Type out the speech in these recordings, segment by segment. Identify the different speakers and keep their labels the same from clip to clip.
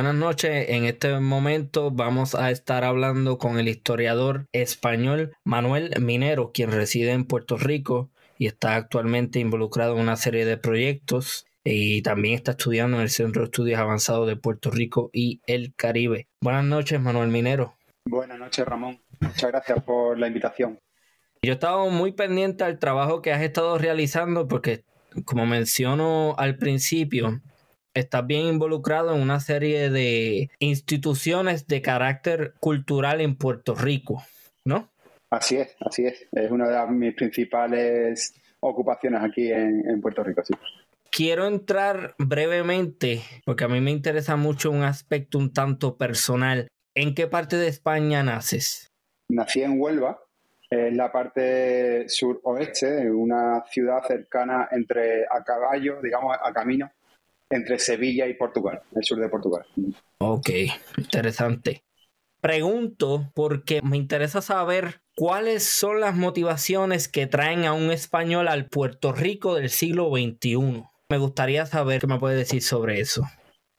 Speaker 1: Buenas noches, en este momento vamos a estar hablando con el historiador español Manuel Minero, quien reside en Puerto Rico y está actualmente involucrado en una serie de proyectos y también está estudiando en el Centro de Estudios Avanzados de Puerto Rico y el Caribe. Buenas noches, Manuel Minero.
Speaker 2: Buenas noches, Ramón. Muchas gracias por la invitación.
Speaker 1: Yo he estado muy pendiente al trabajo que has estado realizando porque, como menciono al principio, estás bien involucrado en una serie de instituciones de carácter cultural en Puerto Rico, ¿no?
Speaker 2: Así es, así es. Es una de mis principales ocupaciones aquí en, Puerto Rico, sí.
Speaker 1: Quiero entrar brevemente, porque a mí me interesa mucho un aspecto un tanto personal. ¿En qué parte de España naces?
Speaker 2: Nací en Huelva, en la parte suroeste, una ciudad cercana entre a caballo, digamos, a camino, entre Sevilla y Portugal, el sur de Portugal.
Speaker 1: Ok, interesante. Pregunto porque me interesa saber cuáles son las motivaciones que traen a un español al Puerto Rico del siglo XXI. Me gustaría saber qué me puede decir sobre eso.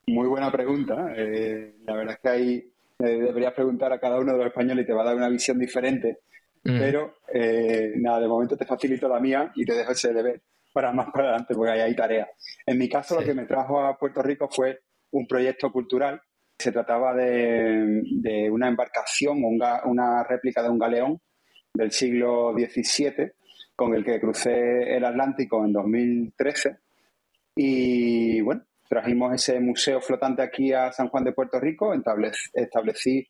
Speaker 2: Muy buena pregunta. Eh, la verdad es que ahí eh, deberías preguntar a cada uno de los españoles y te va a dar una visión diferente. Mm. Pero eh, nada, de momento te facilito la mía y te dejo ese deber para más para adelante, porque ahí hay tarea. En mi caso, lo que me trajo a Puerto Rico fue un proyecto cultural. Se trataba de, una embarcación, una réplica de un galeón del siglo XVII, con el que crucé el Atlántico en 2013. Y bueno, trajimos ese museo flotante aquí a San Juan de Puerto Rico, establecí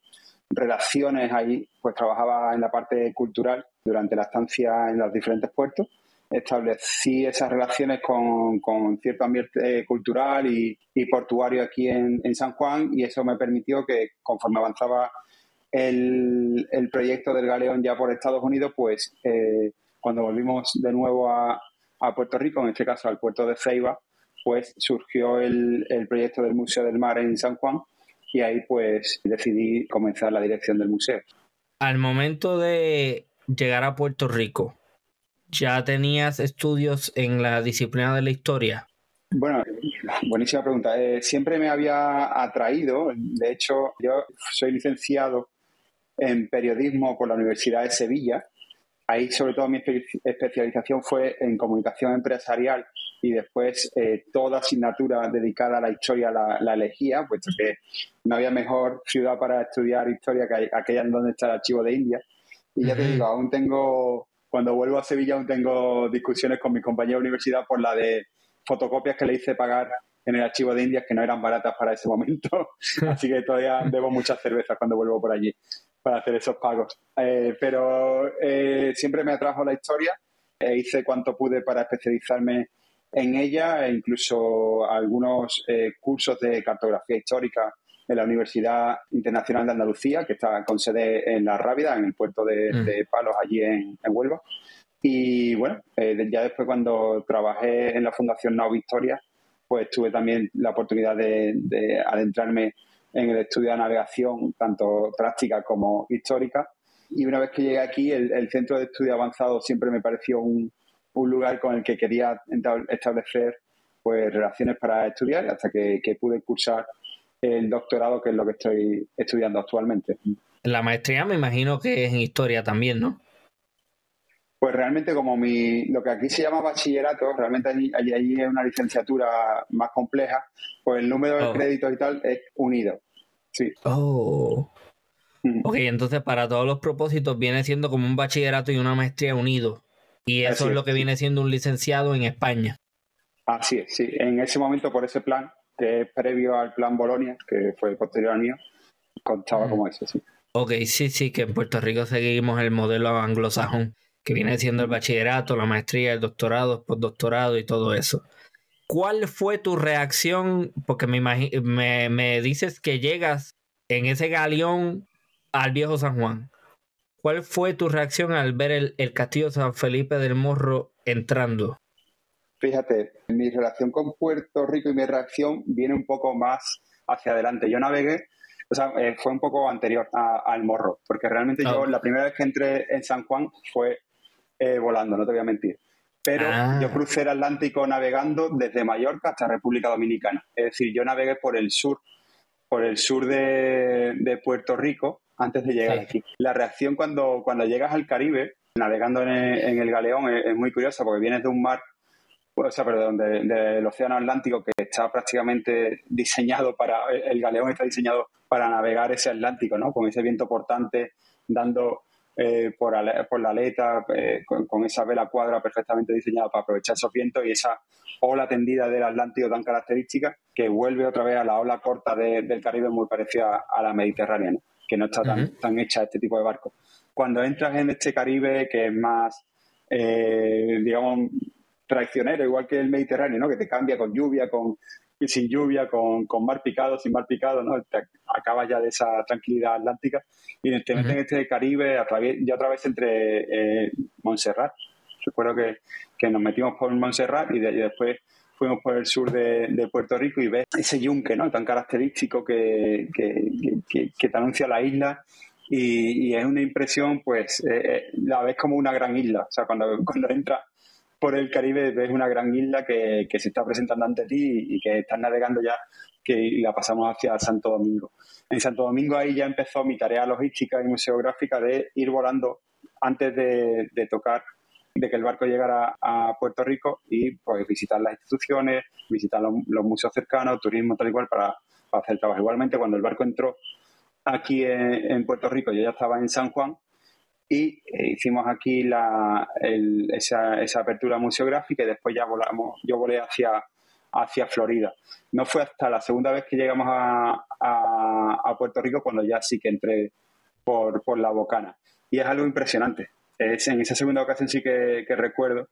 Speaker 2: relaciones ahí, pues trabajaba en la parte cultural durante la estancia en los diferentes puertos establecí esas relaciones con, cierto ambiente cultural y, portuario aquí en, San Juan y eso me permitió que conforme avanzaba el, proyecto del Galeón ya por Estados Unidos, pues eh, cuando volvimos de nuevo a, Puerto Rico, en este caso al puerto de Ceiba, pues surgió el, el proyecto del Museo del Mar en San Juan y ahí pues decidí comenzar la dirección del museo.
Speaker 1: Al momento de llegar a Puerto Rico, ¿Ya tenías estudios en la disciplina de la historia?
Speaker 2: Bueno, buenísima pregunta. Eh, siempre me había atraído, de hecho, yo soy licenciado en periodismo por la Universidad de Sevilla. Ahí, sobre todo, mi especialización fue en comunicación empresarial y después eh, toda asignatura dedicada a la historia la, la, elegía, puesto que no había mejor ciudad para estudiar historia que aquella en donde está el archivo de India. Y ya te digo, aún tengo cuando vuelvo a Sevilla aún tengo discusiones con mi compañero de universidad por la de fotocopias que le hice pagar en el archivo de Indias que no eran baratas para ese momento. Así que todavía debo muchas cervezas cuando vuelvo por allí para hacer esos pagos. Eh, pero eh, siempre me atrajo la historia. e hice cuanto pude para especializarme en ella e incluso algunos eh, cursos de cartografía histórica en la Universidad Internacional de Andalucía, que está con sede en La Rábida, en el puerto de, mm. Palos, allí en, Huelva. Y bueno, eh, ya después cuando trabajé en la Fundación Nau Victoria, pues tuve también la oportunidad de, adentrarme en el estudio de navegación, tanto práctica como histórica. Y una vez que llegué aquí, el, Centro de Estudio Avanzado siempre me pareció un, lugar con el que quería establecer pues relaciones para estudiar hasta que, que pude cursar el doctorado, que es lo que estoy estudiando actualmente.
Speaker 1: La maestría me imagino que es en historia también, ¿no?
Speaker 2: Pues realmente como mi, lo que aquí se llama bachillerato, realmente allí, allí, es una licenciatura más compleja, pues el número de oh. créditos y tal es unido. Sí.
Speaker 1: Oh. Mm. Ok, entonces para todos los propósitos viene siendo como un bachillerato y una maestría unido. Y eso es lo que viene siendo un licenciado en España.
Speaker 2: Así es, sí. En ese momento, por ese plan, que es previo al plan Bolonia, que fue posterior al mío, contaba como eso, sí.
Speaker 1: Ok, sí, sí, que en Puerto Rico seguimos el modelo anglosajón, que viene siendo el bachillerato, la maestría, el doctorado, el postdoctorado y todo eso. ¿Cuál fue tu reacción? Porque me, me, me dices que llegas en ese galeón al viejo San Juan. ¿Cuál fue tu reacción al ver el, el castillo San Felipe del Morro entrando?
Speaker 2: Fíjate, mi relación con Puerto Rico y mi reacción viene un poco más hacia adelante. Yo navegué, o sea, eh, fue un poco anterior al morro, porque realmente yo la primera vez que entré en San Juan fue eh, volando, no te voy a mentir. Pero ah. yo crucé el Atlántico navegando desde Mallorca hasta República Dominicana. Es decir, yo navegué por el sur por el sur de, Puerto Rico antes de llegar aquí. La reacción cuando, cuando llegas al Caribe, navegando en el, galeón, es, muy curiosa porque vienes de un mar, o sea, perdón, del Océano Atlántico que está prácticamente diseñado para, el galeón está diseñado para navegar ese Atlántico, ¿no? Con ese viento portante dando eh, por, la aleta, eh, con, esa vela cuadra perfectamente diseñada para aprovechar esos vientos y esa ola tendida del Atlántico tan característica que vuelve otra vez a la ola corta del Caribe muy parecida a la Mediterránea, que no está tan, tan hecha este tipo de barcos. Cuando entras en este Caribe que es más, eh, digamos, traicionero, igual que el Mediterráneo, ¿no? que te cambia con lluvia, con sin lluvia, con, con mar picado, sin mar picado, ¿no? Te acabas ya de esa tranquilidad atlántica y te metes en este Caribe a través, ya otra vez entre eh, Montserrat. Recuerdo que, que, nos metimos por Montserrat y, después fuimos por el sur de, Puerto Rico y ves ese yunque ¿no? tan característico que, que, te anuncia la isla y, es una impresión, pues eh, eh, la ves como una gran isla. O sea, cuando, cuando entras por el Caribe ves una gran isla que, se está presentando ante ti y, que estás navegando ya que la pasamos hacia Santo Domingo. En Santo Domingo ahí ya empezó mi tarea logística y museográfica de ir volando antes de, tocar, de que el barco llegara a Puerto Rico y pues visitar las instituciones, visitar los, museos cercanos, turismo tal y cual para, hacer el trabajo. Igualmente cuando el barco entró aquí en Puerto Rico, yo ya estaba en San Juan y eh, hicimos aquí la, esa, apertura museográfica y después ya volamos, yo volé hacia, hacia Florida. No fue hasta la segunda vez que llegamos a, a, Puerto Rico cuando ya sí que entré por, por, la bocana. Y es algo impresionante. Es, en esa segunda ocasión sí que, que recuerdo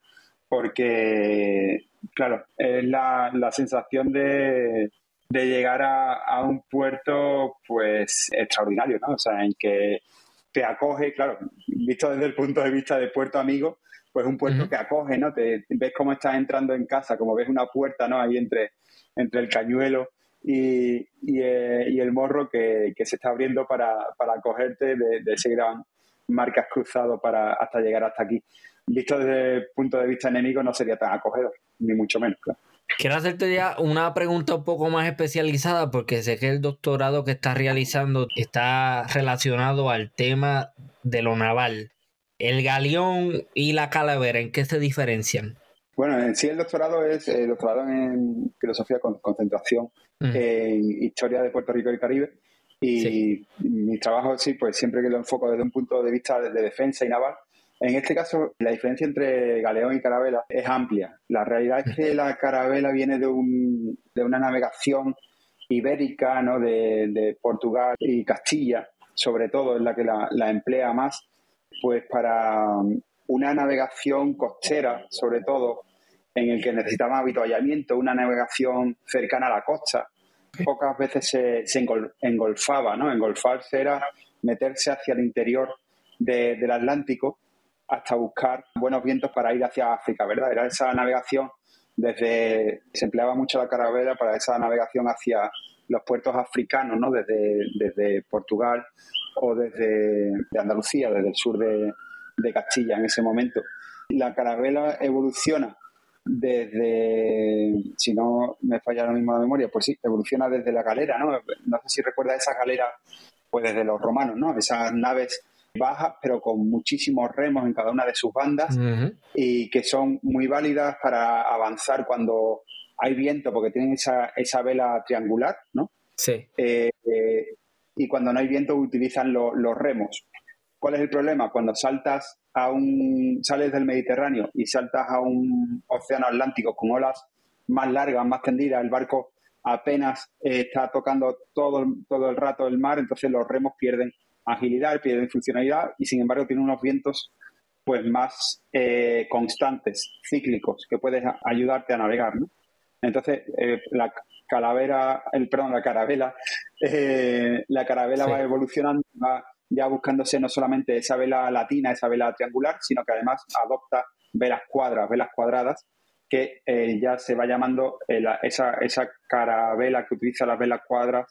Speaker 2: porque, claro, es la, la sensación de, de llegar a, a, un puerto pues extraordinario, ¿no? O sea, en que te acoge, claro, visto desde el punto de vista de puerto amigo, pues un puerto que acoge, ¿no? Te ves cómo estás entrando en casa, como ves una puerta, ¿no? Ahí entre, entre el cañuelo y, y, eh, el morro que, se está abriendo para, para acogerte de, ese gran marcas cruzado para hasta llegar hasta aquí. Visto desde el punto de vista enemigo no sería tan acogedor, ni mucho menos, claro.
Speaker 1: Quiero hacerte ya una pregunta un poco más especializada porque sé que el doctorado que estás realizando está relacionado al tema de lo naval. ¿El galeón y la calavera en qué se diferencian?
Speaker 2: Bueno, en sí el doctorado es el doctorado en filosofía con concentración en historia de Puerto Rico y Caribe. Y mi trabajo, sí, pues siempre que lo enfoco desde un punto de vista de defensa y naval, en este caso, la diferencia entre galeón y carabela es amplia. La realidad es que la carabela viene de, un, de una navegación ibérica, ¿no? de, Portugal y Castilla, sobre todo, es la que la, emplea más, pues para una navegación costera, sobre todo, en el que necesitaba habituallamiento, una navegación cercana a la costa. Pocas veces se, se engolfaba, ¿no? Engolfarse era meterse hacia el interior del Atlántico hasta buscar buenos vientos para ir hacia África, ¿verdad? Era esa navegación desde, se empleaba mucho la carabela para esa navegación hacia los puertos africanos, ¿no? Desde, desde Portugal o desde Andalucía, desde el sur de, Castilla en ese momento. La carabela evoluciona desde, si no me falla lo mismo la memoria, pues sí, evoluciona desde la galera, ¿no? No sé si recuerda esas galeras, pues desde los romanos, ¿no? Esas naves bajas, pero con muchísimos remos en cada una de sus bandas y que son muy válidas para avanzar cuando hay viento, porque tienen esa, esa vela triangular, ¿no?
Speaker 1: Sí.
Speaker 2: Eh, eh, y cuando no hay viento utilizan los remos. ¿Cuál es el problema? Cuando saltas a un, sales del Mediterráneo y saltas a un océano Atlántico con olas más largas, más tendidas, el barco apenas está tocando todo, todo el rato el mar, entonces los remos pierden agilidad, pierden funcionalidad y sin embargo tiene unos vientos pues más eh, constantes, cíclicos, que pueden ayudarte a navegar, ¿no? Entonces, eh, la calavera, el, perdón, la carabela, eh, la carabela va evolucionando, va ya buscándose no solamente esa vela latina, esa vela triangular, sino que además adopta velas cuadras, velas cuadradas, que ya se va llamando esa, esa carabela que utiliza las velas cuadras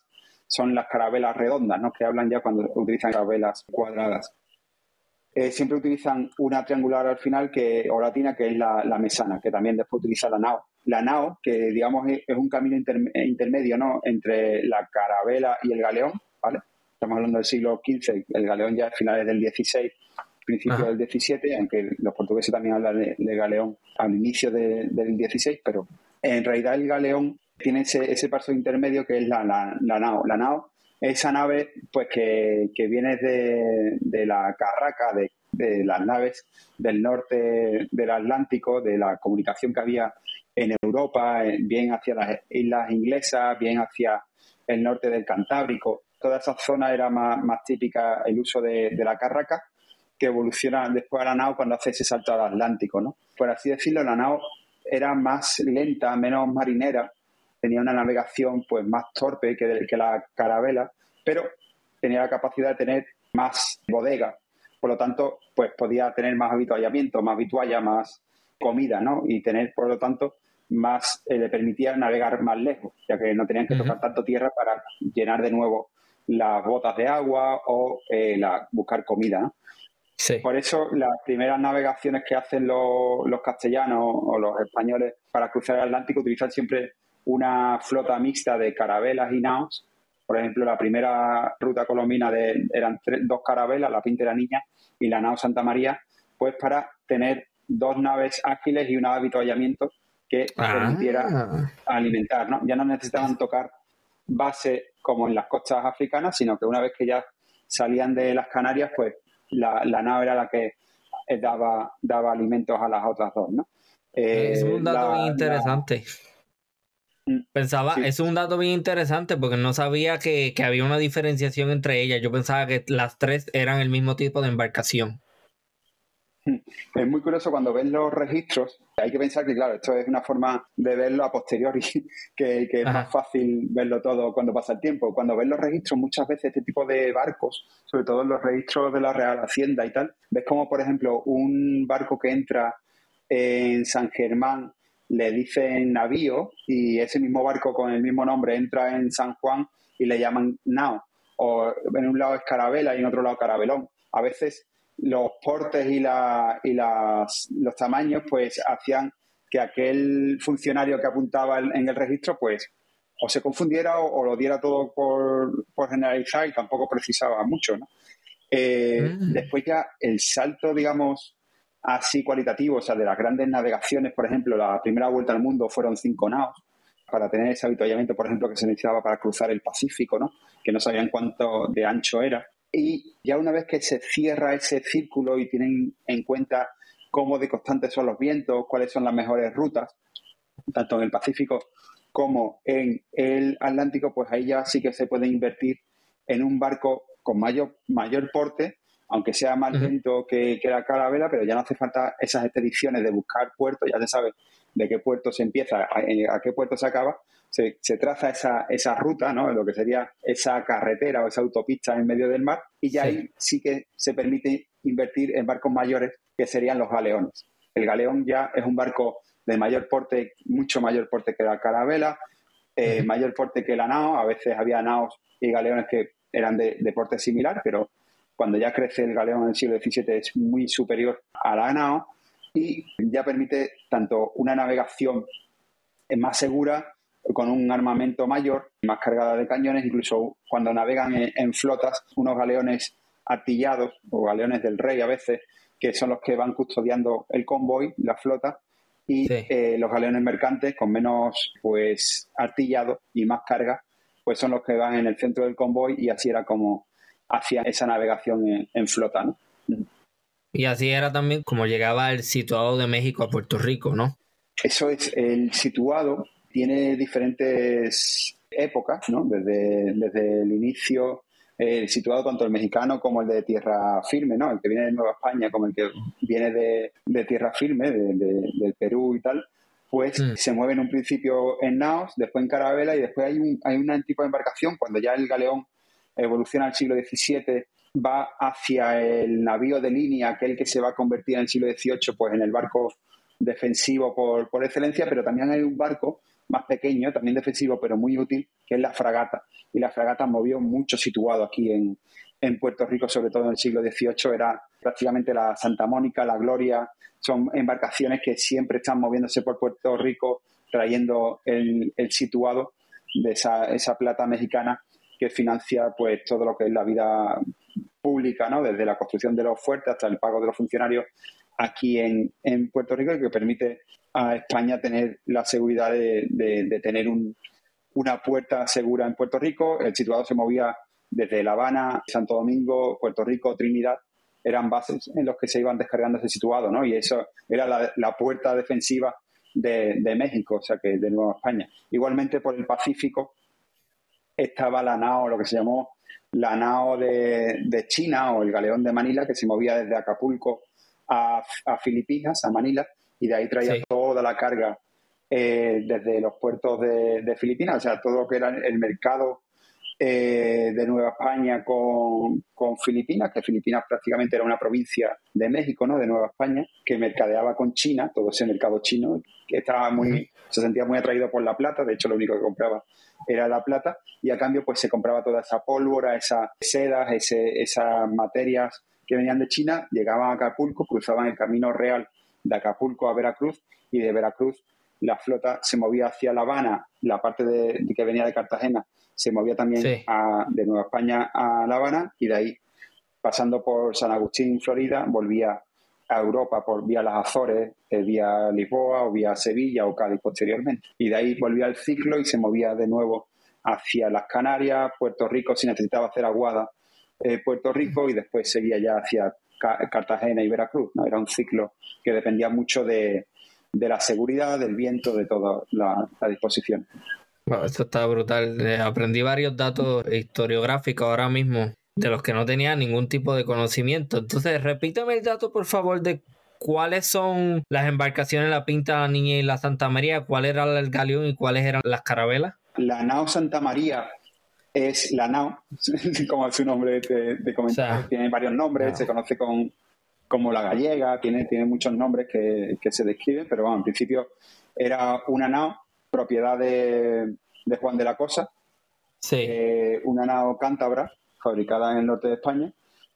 Speaker 2: son las carabelas redondas, ¿no? que hablan ya cuando utilizan carabelas cuadradas. Eh, siempre utilizan una triangular al final que, o latina, que es la, mesana, que también después utiliza la nao, la nao, que digamos es, un camino intermedio ¿no? entre la carabela y el galeón, ¿vale? Estamos hablando del siglo XV, el galeón ya es finales del XVI, principios del XVII, aunque los portugueses también hablan de, galeón al inicio del XVI, pero en realidad el galeón tiene ese, paso intermedio que es la, la, nao. La nao esa nave pues que, viene de, la carraca de, de, las naves del norte del Atlántico, de la comunicación que había en Europa, eh, bien hacia las islas inglesas, bien hacia el norte del Cantábrico. Toda esa zona era más, típica el uso de, la carraca, que evoluciona después a la nao cuando hace ese salto al Atlántico. ¿no? Por así decirlo, la nao era más lenta, menos marinera, tenía una navegación pues más torpe que, que la carabela, pero tenía la capacidad de tener más bodega. Por lo tanto, pues podía tener más habituallamiento, más vitualla, más comida, ¿no? Y tener, por lo tanto, más eh, le permitía navegar más lejos, ya que no tenían que tocar tanto tierra para llenar de nuevo las botas de agua o eh, la, buscar comida. Por eso las primeras navegaciones que hacen los, los, castellanos o los españoles para cruzar el Atlántico utilizan siempre una flota mixta de carabelas y naos. Por ejemplo, la primera ruta colombina de, eran dos carabelas, la Pinta y la Niña y la nao Santa María, pues para tener dos naves ágiles y un avituallamiento que ah. permitiera alimentar. ¿no? Ya no necesitaban tocar base como en las costas africanas, sino que una vez que ya salían de las Canarias, pues la, nave era la que eh, daba, daba alimentos a las otras dos. ¿no?
Speaker 1: es un eh, dato bien interesante. Pensaba, es un dato bien interesante porque no sabía que, que, había una diferenciación entre ellas. Yo pensaba que las tres eran el mismo tipo de embarcación.
Speaker 2: Es muy curioso cuando ves los registros. Hay que pensar que, claro, esto es una forma de verlo a posteriori, que, es más fácil verlo todo cuando pasa el tiempo. Cuando ves los registros, muchas veces este tipo de barcos, sobre todo los registros de la Real Hacienda y tal, ves como, por ejemplo, un barco que entra en San Germán le dicen navío y ese mismo barco con el mismo nombre entra en San Juan y le llaman nao. O en un lado es carabela y en otro lado carabelón. A veces los portes y, la, y las, los tamaños pues hacían que aquel funcionario que apuntaba en el registro pues o se confundiera o, lo diera todo por, por, generalizar y tampoco precisaba mucho, ¿no? Eh, mm. Después ya el salto, digamos, así cualitativo, o sea, de las grandes navegaciones, por ejemplo, la primera vuelta al mundo fueron cinco naos para tener ese habituallamiento, por ejemplo, que se necesitaba para cruzar el Pacífico, ¿no? Que no sabían cuánto de ancho era. Y ya una vez que se cierra ese círculo y tienen en cuenta cómo de constantes son los vientos, cuáles son las mejores rutas, tanto en el Pacífico como en el Atlántico, pues ahí ya sí que se puede invertir en un barco con mayor, mayor porte, aunque sea más lento que, que, la carabela, pero ya no hace falta esas expediciones de buscar puertos, ya se sabe de qué puerto se empieza, a qué puerto se acaba, se, traza esa, esa ruta, ¿no? lo que sería esa carretera o esa autopista en medio del mar, y ya ahí sí que se permite invertir en barcos mayores, que serían los galeones. El galeón ya es un barco de mayor porte, mucho mayor porte que la carabela, eh, mayor porte que la nao, a veces había naos y galeones que eran de, de, porte similar, pero cuando ya crece el galeón en el siglo XVII es muy superior a la nao y ya permite tanto una navegación más segura con un armamento mayor, más cargada de cañones, incluso cuando navegan en, flotas, unos galeones artillados o galeones del rey a veces, que son los que van custodiando el convoy, la flota, y eh, los galeones mercantes con menos pues artillado y más carga, pues son los que van en el centro del convoy y así era como hacían esa navegación en, flota, ¿no?
Speaker 1: Y así era también como llegaba el situado de México a Puerto Rico, ¿no?
Speaker 2: Eso es, el situado tiene diferentes épocas, ¿no? Desde, desde el inicio, eh, situado tanto el mexicano como el de tierra firme, ¿no? El que viene de Nueva España como el que viene de, tierra firme, de, del Perú y tal, pues mm. se mueve en un principio en naos, después en carabela y después hay un, hay un tipo de embarcación, cuando ya el galeón evoluciona al siglo XVII, va hacia el navío de línea, aquel que se va a convertir en el siglo XVIII pues en el barco defensivo por, por excelencia, pero también hay un barco más pequeño, también defensivo, pero muy útil, que es la fragata. Y la fragata movió mucho situado aquí en, Puerto Rico, sobre todo en el siglo XVIII, era prácticamente la Santa Mónica, la Gloria, son embarcaciones que siempre están moviéndose por Puerto Rico trayendo el, situado de esa, esa plata mexicana que financia pues todo lo que es la vida pública, ¿no? Desde la construcción de los fuertes hasta el pago de los funcionarios aquí en, en Puerto Rico y que permite a España tener la seguridad de, de, tener un, una puerta segura en Puerto Rico. El situado se movía desde La Habana, Santo Domingo, Puerto Rico, Trinidad. Eran bases en los que se iban descargando ese situado, ¿no? Y eso era la, puerta defensiva de, de, México, o sea que de Nueva España. Igualmente por el Pacífico estaba la NAO, lo que se llamó la NAO de, de China o el galeón de Manila, que se movía desde Acapulco a, Filipinas, a Manila, y de ahí traía toda la carga eh, desde los puertos de, Filipinas, o sea, todo lo que era el mercado eh, de Nueva España con, Filipinas, que Filipinas prácticamente era una provincia de México, ¿no? De Nueva España, que mercadeaba con China, todo ese mercado chino, que estaba muy, se sentía muy atraído por la plata, de hecho lo único que compraba era la plata, y a cambio pues se compraba toda esa pólvora, esas sedas, ese, esas materias que venían de China, llegaban a Acapulco, cruzaban el camino real de Acapulco a Veracruz y de Veracruz la flota se movía hacia La Habana, la parte de, que venía de Cartagena se movía también de Nueva España a La Habana y de ahí, pasando por San Agustín, Florida, volvía a Europa por vía las Azores, eh, vía Lisboa o vía Sevilla o Cádiz posteriormente. Y de ahí volvía el ciclo y se movía de nuevo hacia las Canarias, Puerto Rico, si necesitaba hacer aguada eh, Puerto Rico y después seguía ya hacia Cartagena y Veracruz. ¿no? Era un ciclo que dependía mucho de, la seguridad, del viento, de toda la, disposición.
Speaker 1: esto está brutal. Eh, aprendí varios datos historiográficos ahora mismo de los que no tenía ningún tipo de conocimiento. Entonces, repítame el dato, por favor, de cuáles son las embarcaciones, la Pinta, la Niña y la Santa María, cuál era el galeón y cuáles eran las carabelas.
Speaker 2: La nao Santa María es la nao, como su nombre de, de tiene varios nombres, se conoce con, como la gallega, tiene, tiene muchos nombres que, se describen, pero bueno, en principio era una nao, propiedad de, Juan de la Cosa, eh, una nao cántabra, fabricada en el norte de España.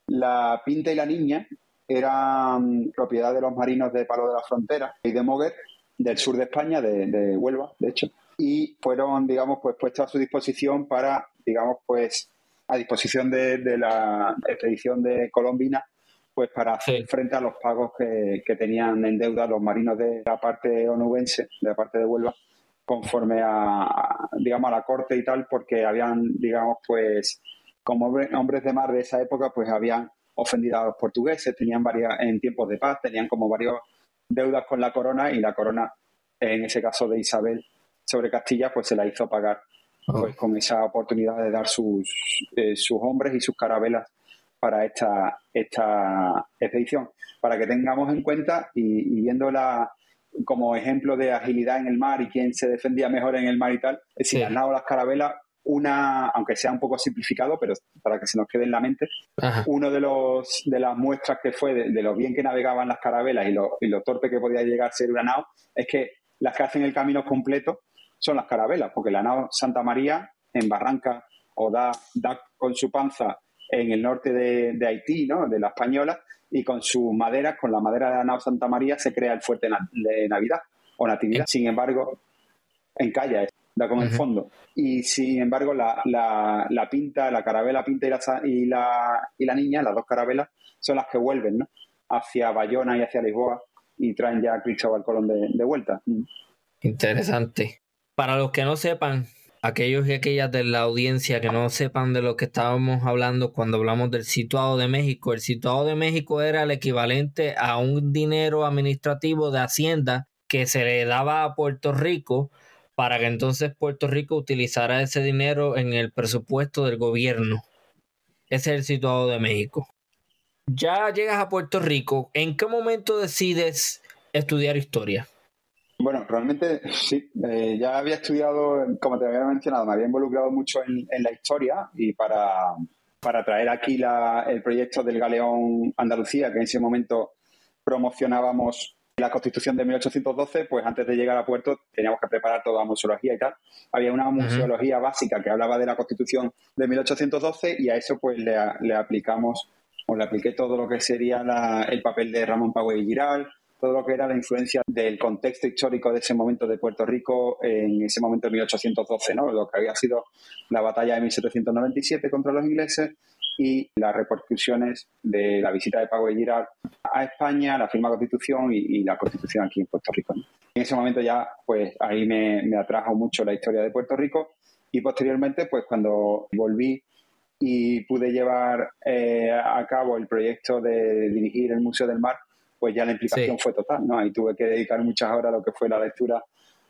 Speaker 2: La Pinta y la Niña eran propiedad de los marinos de Palo de la Frontera y de Moguer, del sur de España, de, de Huelva, de hecho, y fueron, digamos, pues puestos a su disposición para digamos, pues a disposición de, la expedición de Colombina, pues para hacer frente a los pagos que, tenían en deuda los marinos de la parte onubense, de la parte de Huelva, conforme a, digamos, a la corte y tal, porque habían, digamos, pues, como hombres de mar de esa época, pues habían ofendido a los portugueses, tenían varias, en tiempos de paz, tenían como varias deudas con la corona y la corona, en ese caso de Isabel sobre Castilla, pues se la hizo pagar pues con esa oportunidad de dar sus, eh, sus hombres y sus carabelas para esta, esta expedición. Para que tengamos en cuenta y, viéndola como ejemplo de agilidad en el mar y quién se defendía mejor en el mar y tal, es decir, al lado las carabelas, una, aunque sea un poco simplificado, pero para que se nos quede en la mente, uno de los de las muestras que fue de, lo bien que navegaban las carabelas y lo, y lo torpe que podía llegar a ser una nao, es que las que hacen el camino completo son las carabelas, porque la nao Santa María en Barranca o da, da con su panza en el norte de, Haití, ¿no? de la Española, y con sus maderas, con la madera de la nao Santa María, se crea el fuerte de Navidad o Natividad. Sin embargo, en Calla, da con el fondo. Y sin embargo, la, la, pinta, la carabela pinta y la, y la, y la niña, las dos carabelas, son las que vuelven ¿no? hacia Bayona y hacia Lisboa y traen ya a Cristóbal Colón de, de vuelta.
Speaker 1: Interesante. Para los que no sepan, aquellos y aquellas de la audiencia que no sepan de lo que estábamos hablando cuando hablamos del situado de México, el situado de México era el equivalente a un dinero administrativo de Hacienda que se le daba a Puerto Rico para que entonces Puerto Rico utilizara ese dinero en el presupuesto del gobierno. Ese es el situado de México. Ya llegas a Puerto Rico, ¿en qué momento decides estudiar historia?
Speaker 2: Bueno, realmente sí. Eh, ya había estudiado, como te había mencionado, me había involucrado mucho en, la historia y para, traer aquí el proyecto del Galeón Andalucía, que en ese momento promocionábamos la Constitución de 1812, pues antes de llegar a puerto teníamos que preparar toda la museología y tal. Había una museología básica que hablaba de la Constitución de 1812 y a eso pues le, aplicamos o le apliqué todo lo que sería el papel de Ramón Pagüey y Giral, todo lo que era la influencia del contexto histórico de ese momento de Puerto Rico en ese momento de 1812, ¿no? lo que había sido la batalla de 1797 contra los ingleses y las repercusiones de la visita de Pago de Girard a España, la firma de Constitución y, la Constitución aquí en Puerto Rico. En ese momento ya, pues ahí me, me atrajo mucho la historia de Puerto Rico y posteriormente, pues cuando volví y pude llevar eh, a cabo el proyecto de dirigir el Museo del Mar, pues ya la implicación fue total, ¿no? Ahí tuve que dedicar muchas horas a lo que fue la lectura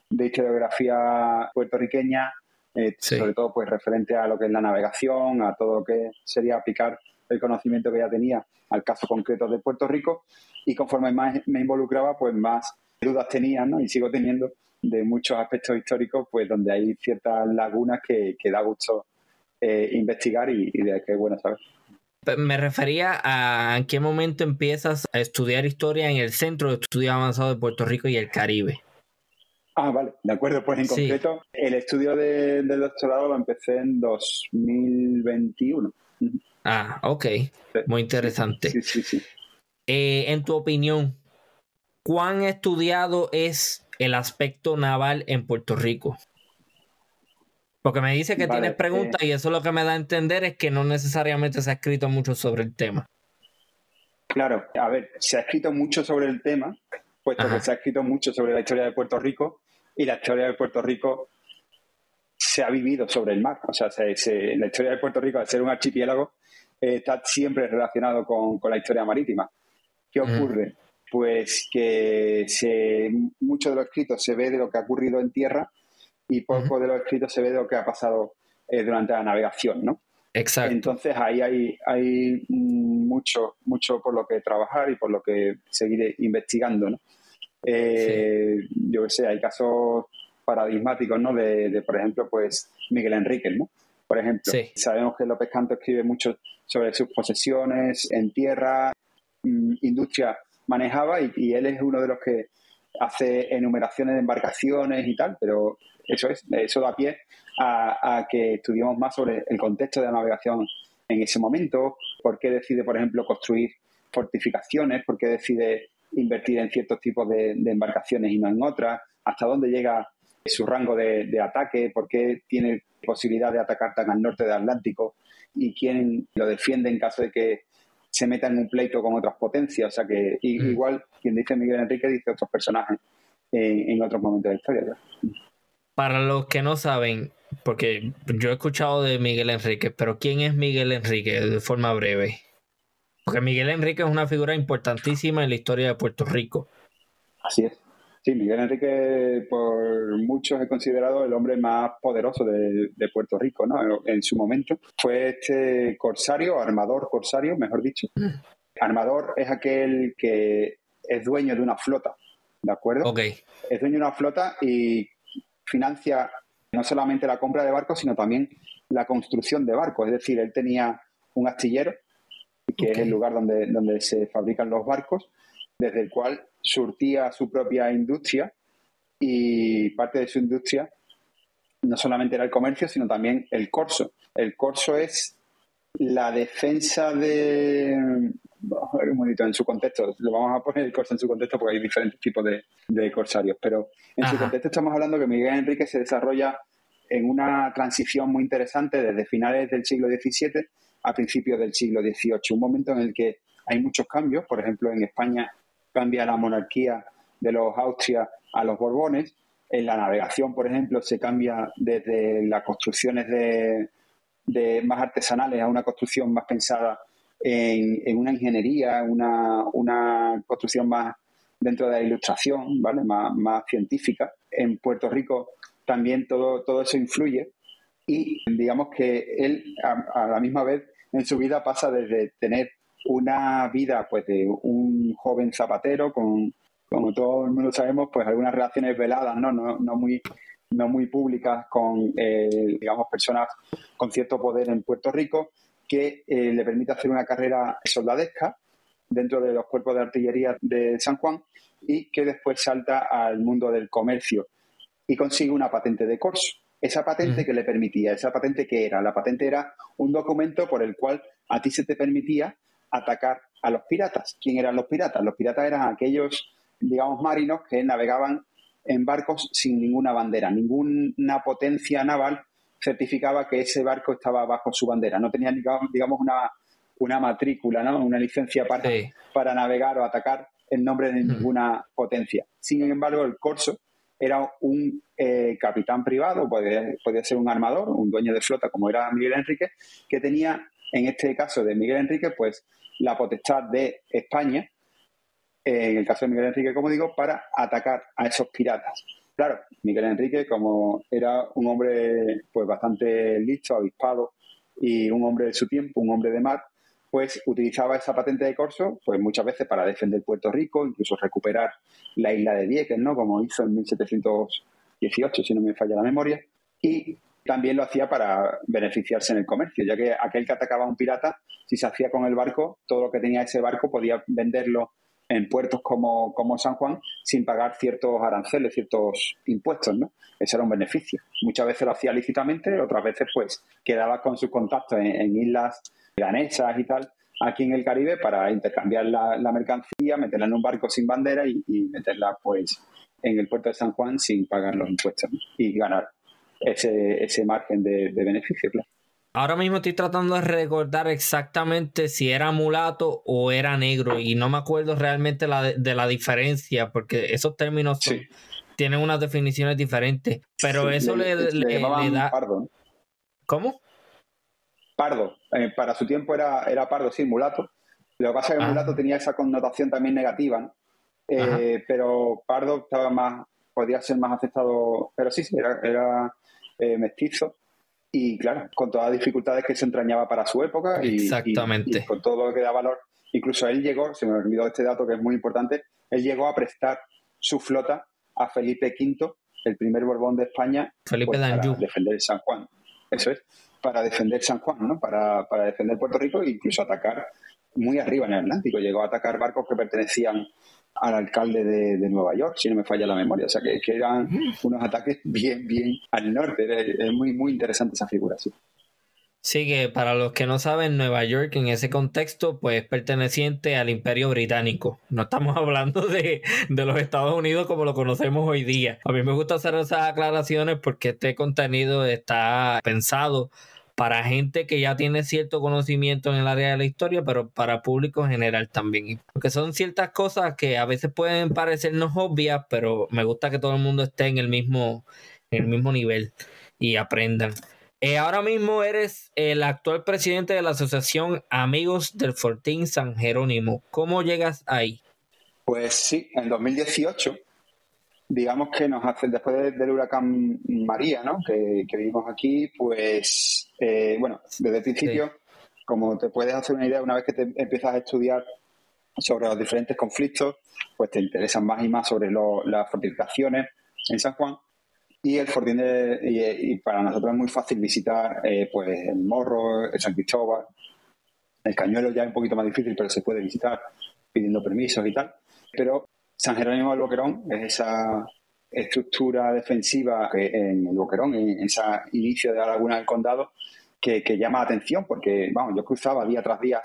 Speaker 2: de historiografía puertorriqueña, eh, sobre todo pues referente a lo que es la navegación, a todo lo que sería aplicar el conocimiento que ya tenía al caso concreto de Puerto Rico y conforme más me involucraba, pues más dudas tenía, ¿no? Y sigo teniendo de muchos aspectos históricos, pues donde hay ciertas lagunas que, que da gusto eh, investigar y, de qué bueno saber.
Speaker 1: Me refería a en qué momento empiezas a estudiar historia en el Centro de Estudios Avanzados de Puerto Rico y el Caribe.
Speaker 2: Ah, vale, de acuerdo. Pues en concreto, el estudio del doctorado lo empecé en 2021.
Speaker 1: Ah, ok. Muy interesante.
Speaker 2: Sí, sí, sí.
Speaker 1: Eh, en tu opinión, ¿cuán estudiado es el aspecto naval en Puerto Rico? Porque me dice que tienes preguntas eh, y eso lo que me da a entender es que no necesariamente se ha escrito mucho sobre el tema.
Speaker 2: Claro, a ver, se ha escrito mucho sobre el tema, puesto que se ha escrito mucho sobre la historia de Puerto Rico y la historia de Puerto Rico se ha vivido sobre el mar. O sea, la historia de Puerto Rico, al ser un archipiélago, eh, está siempre relacionado con, la historia marítima. ¿Qué ocurre? Pues que se, mucho de lo escrito se ve de lo que ha ocurrido en tierra y poco de lo escrito se ve de lo que ha pasado eh, durante la navegación, ¿no?
Speaker 1: Exacto.
Speaker 2: Entonces ahí hay, hay mucho, mucho por lo que trabajar y por lo que seguir investigando, ¿no? Eh, yo qué sé, hay casos paradigmáticos, ¿no? De, por ejemplo, pues Miguel Enrique, ¿no? Por ejemplo, sabemos que López Canto escribe mucho sobre sus posesiones en tierra, mm, industria manejaba y, y, él es uno de los que hace enumeraciones de embarcaciones y tal, pero eso es, eso da pie a, que estudiemos más sobre el contexto de la navegación en ese momento, por qué decide, por ejemplo, construir fortificaciones, por qué decide invertir en ciertos tipos de, embarcaciones y no en otras, hasta dónde llega su rango de, ataque, por qué tiene posibilidad de atacar tan al norte del Atlántico y quién lo defiende en caso de que se meta en un pleito con otras potencias. O sea que mm. igual quien dice Miguel Enrique dice otros personajes en, otros momentos de la historia.
Speaker 1: Para los que no saben, porque yo he escuchado de Miguel Enrique, pero ¿quién es Miguel Enrique de forma breve? Porque Miguel Enrique es una figura importantísima en la historia de Puerto Rico.
Speaker 2: Así es. Sí, Miguel Enrique por muchos es considerado el hombre más poderoso de, Puerto Rico, ¿no? En su momento. Fue este corsario, armador corsario, mejor dicho. Mm. Armador es aquel que es dueño de una flota, ¿de acuerdo?
Speaker 1: Ok.
Speaker 2: Es dueño de una flota y financia no solamente la compra de barcos, sino también la construcción de barcos. Es decir, él tenía un astillero, que es el lugar donde, donde se fabrican los barcos, desde el cual surtía su propia industria y parte de su industria no solamente era el comercio, sino también el corso. El corso es la defensa de, un momento, en su contexto, lo vamos a poner el corso en su contexto porque hay diferentes tipos de, corsarios, pero en su contexto estamos hablando que Miguel Enrique se desarrolla en una transición muy interesante desde finales del siglo XVII a principios del siglo XVIII, un momento en el que hay muchos cambios, por ejemplo, en España cambia la monarquía de los Austria a los Borbones, en la navegación, por ejemplo, se cambia desde las construcciones de, de más artesanales a una construcción más pensada en, una ingeniería, una, una, construcción más dentro de la ilustración, ¿vale? Más, más científica. En Puerto Rico también todo, todo eso influye y digamos que él a, la misma vez en su vida pasa desde tener una vida pues de un joven zapatero con como todo el mundo sabemos pues algunas relaciones veladas no no, no muy no muy públicas con eh, digamos personas con cierto poder en Puerto Rico que eh, le permite hacer una carrera soldadesca dentro de los cuerpos de artillería de San Juan y que después salta al mundo del comercio y consigue una patente de corso. Esa patente que le permitía, esa patente que era, la patente era un documento por el cual a ti se te permitía atacar a los piratas. ¿Quién eran los piratas? Los piratas eran aquellos digamos, marinos que navegaban en barcos sin ninguna bandera. Ninguna potencia naval certificaba que ese barco estaba bajo su bandera. No tenía, digamos, una, una matrícula, ¿no? una licencia para, para navegar o atacar en nombre de ninguna potencia. Sin embargo, el Corso era un eh, capitán privado, podía, podía, ser un armador, un dueño de flota como era Miguel Enrique, que tenía, en este caso de Miguel Enrique, pues la potestad de España, en el caso de Miguel Enrique, como digo, para atacar a esos piratas. Claro, Miguel Enrique, como era un hombre pues bastante listo, avispado y un hombre de su tiempo, un hombre de mar, pues utilizaba esa patente de corso pues muchas veces para defender Puerto Rico, incluso recuperar la isla de Vieques, ¿no? Como hizo en 1718, si no me falla la memoria, y también lo hacía para beneficiarse en el comercio, ya que aquel que atacaba a un pirata, si se hacía con el barco, todo lo que tenía ese barco podía venderlo en puertos como, como San Juan sin pagar ciertos aranceles, ciertos impuestos, ¿no? Ese era un beneficio. Muchas veces lo hacía lícitamente, otras veces pues quedaba con sus contactos en, islas ganesas y tal, aquí en el Caribe para intercambiar la, mercancía, meterla en un barco sin bandera y, meterla pues en el puerto de San Juan sin pagar los impuestos y ganar ese, ese margen de, de beneficio. Claro.
Speaker 1: Ahora mismo estoy tratando de recordar exactamente si era mulato o era negro y no me acuerdo realmente de, la diferencia porque esos términos tienen unas definiciones diferentes. Pero eso le, da...
Speaker 2: Pardo.
Speaker 1: ¿Cómo?
Speaker 2: Pardo. Eh, para su tiempo era, era pardo, sí, mulato. Lo que pasa es que ah. mulato tenía esa connotación también negativa, eh, pero pardo estaba más, podía ser más aceptado, pero sí, sí, era, era eh, mestizo y claro, con todas las dificultades que se entrañaba para su época y,
Speaker 1: Exactamente.
Speaker 2: con todo lo que da valor. Incluso él llegó, se me olvidó este dato que es muy importante, él llegó a prestar su flota a Felipe V, el primer Borbón de España,
Speaker 1: Felipe pues,
Speaker 2: para defender San Juan. Eso es, para defender San Juan, ¿no? para, para defender Puerto Rico e incluso atacar muy arriba en el Atlántico. Llegó a atacar barcos que pertenecían al alcalde de, Nueva York, si no me falla la memoria. O sea, que, eran unos ataques bien, bien al norte. Es muy, muy interesante esa figura, sí.
Speaker 1: Sí, que para los que no saben, Nueva York en ese contexto, pues perteneciente al Imperio Británico. No estamos hablando de, de, los Estados Unidos como lo conocemos hoy día. A mí me gusta hacer esas aclaraciones porque este contenido está pensado para gente que ya tiene cierto conocimiento en el área de la historia, pero para público en general también. Porque son ciertas cosas que a veces pueden parecernos obvias, pero me gusta que todo el mundo esté en el mismo, en el mismo nivel y aprendan. Eh, ahora mismo eres el actual presidente de la Asociación Amigos del Fortín San Jerónimo. ¿Cómo llegas ahí?
Speaker 2: Pues sí, en 2018 digamos que nos hace, después del huracán María, ¿no? que, vivimos aquí, pues, eh, bueno, desde el principio, como te puedes hacer una idea, una vez que te empiezas a estudiar sobre los diferentes conflictos, pues te interesan más y más sobre las fortificaciones en San Juan. Y el Fortín de, y, para nosotros es muy fácil visitar eh, pues el Morro, el San Cristóbal, el Cañuelo ya es un poquito más difícil, pero se puede visitar pidiendo permisos y tal. Pero San Jerónimo del Boquerón es esa estructura defensiva que en el Boquerón, en ese inicio de la laguna del condado, que, llama la atención porque, vamos, yo cruzaba día tras día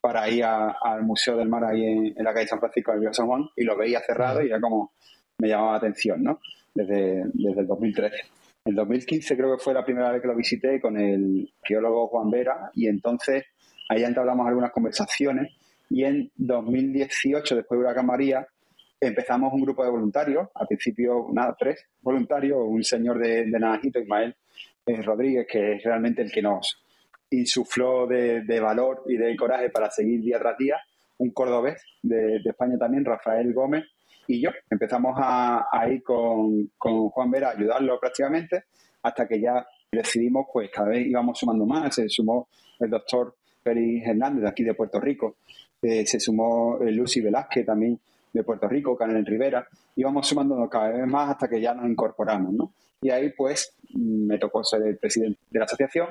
Speaker 2: para ir al Museo del Mar ahí en, la calle San Francisco del Río San Juan y lo veía cerrado y era como me llamaba la atención, ¿no? Desde, desde el 2013. En 2015 creo que fue la primera vez que lo visité con el geólogo Juan Vera y entonces ahí entablamos algunas conversaciones y en 2018, después de Huracán María, empezamos un grupo de voluntarios, al principio, nada, tres voluntarios, un señor de, de Naranjito, Ismael eh, Rodríguez, que es realmente el que nos insufló de, valor y de coraje para seguir día tras día, un cordobés de, España también, Rafael Gómez, y yo. Empezamos a, ir con, Juan Vera ayudarlo prácticamente, hasta que ya decidimos, pues cada vez íbamos sumando más, se sumó el doctor Félix Hernández de aquí de Puerto Rico, eh, se sumó eh, Lucy Velázquez también de Puerto Rico, Canel Rivera, íbamos sumándonos cada vez más hasta que ya nos incorporamos, ¿no? Y ahí, pues, me tocó ser el presidente de la asociación,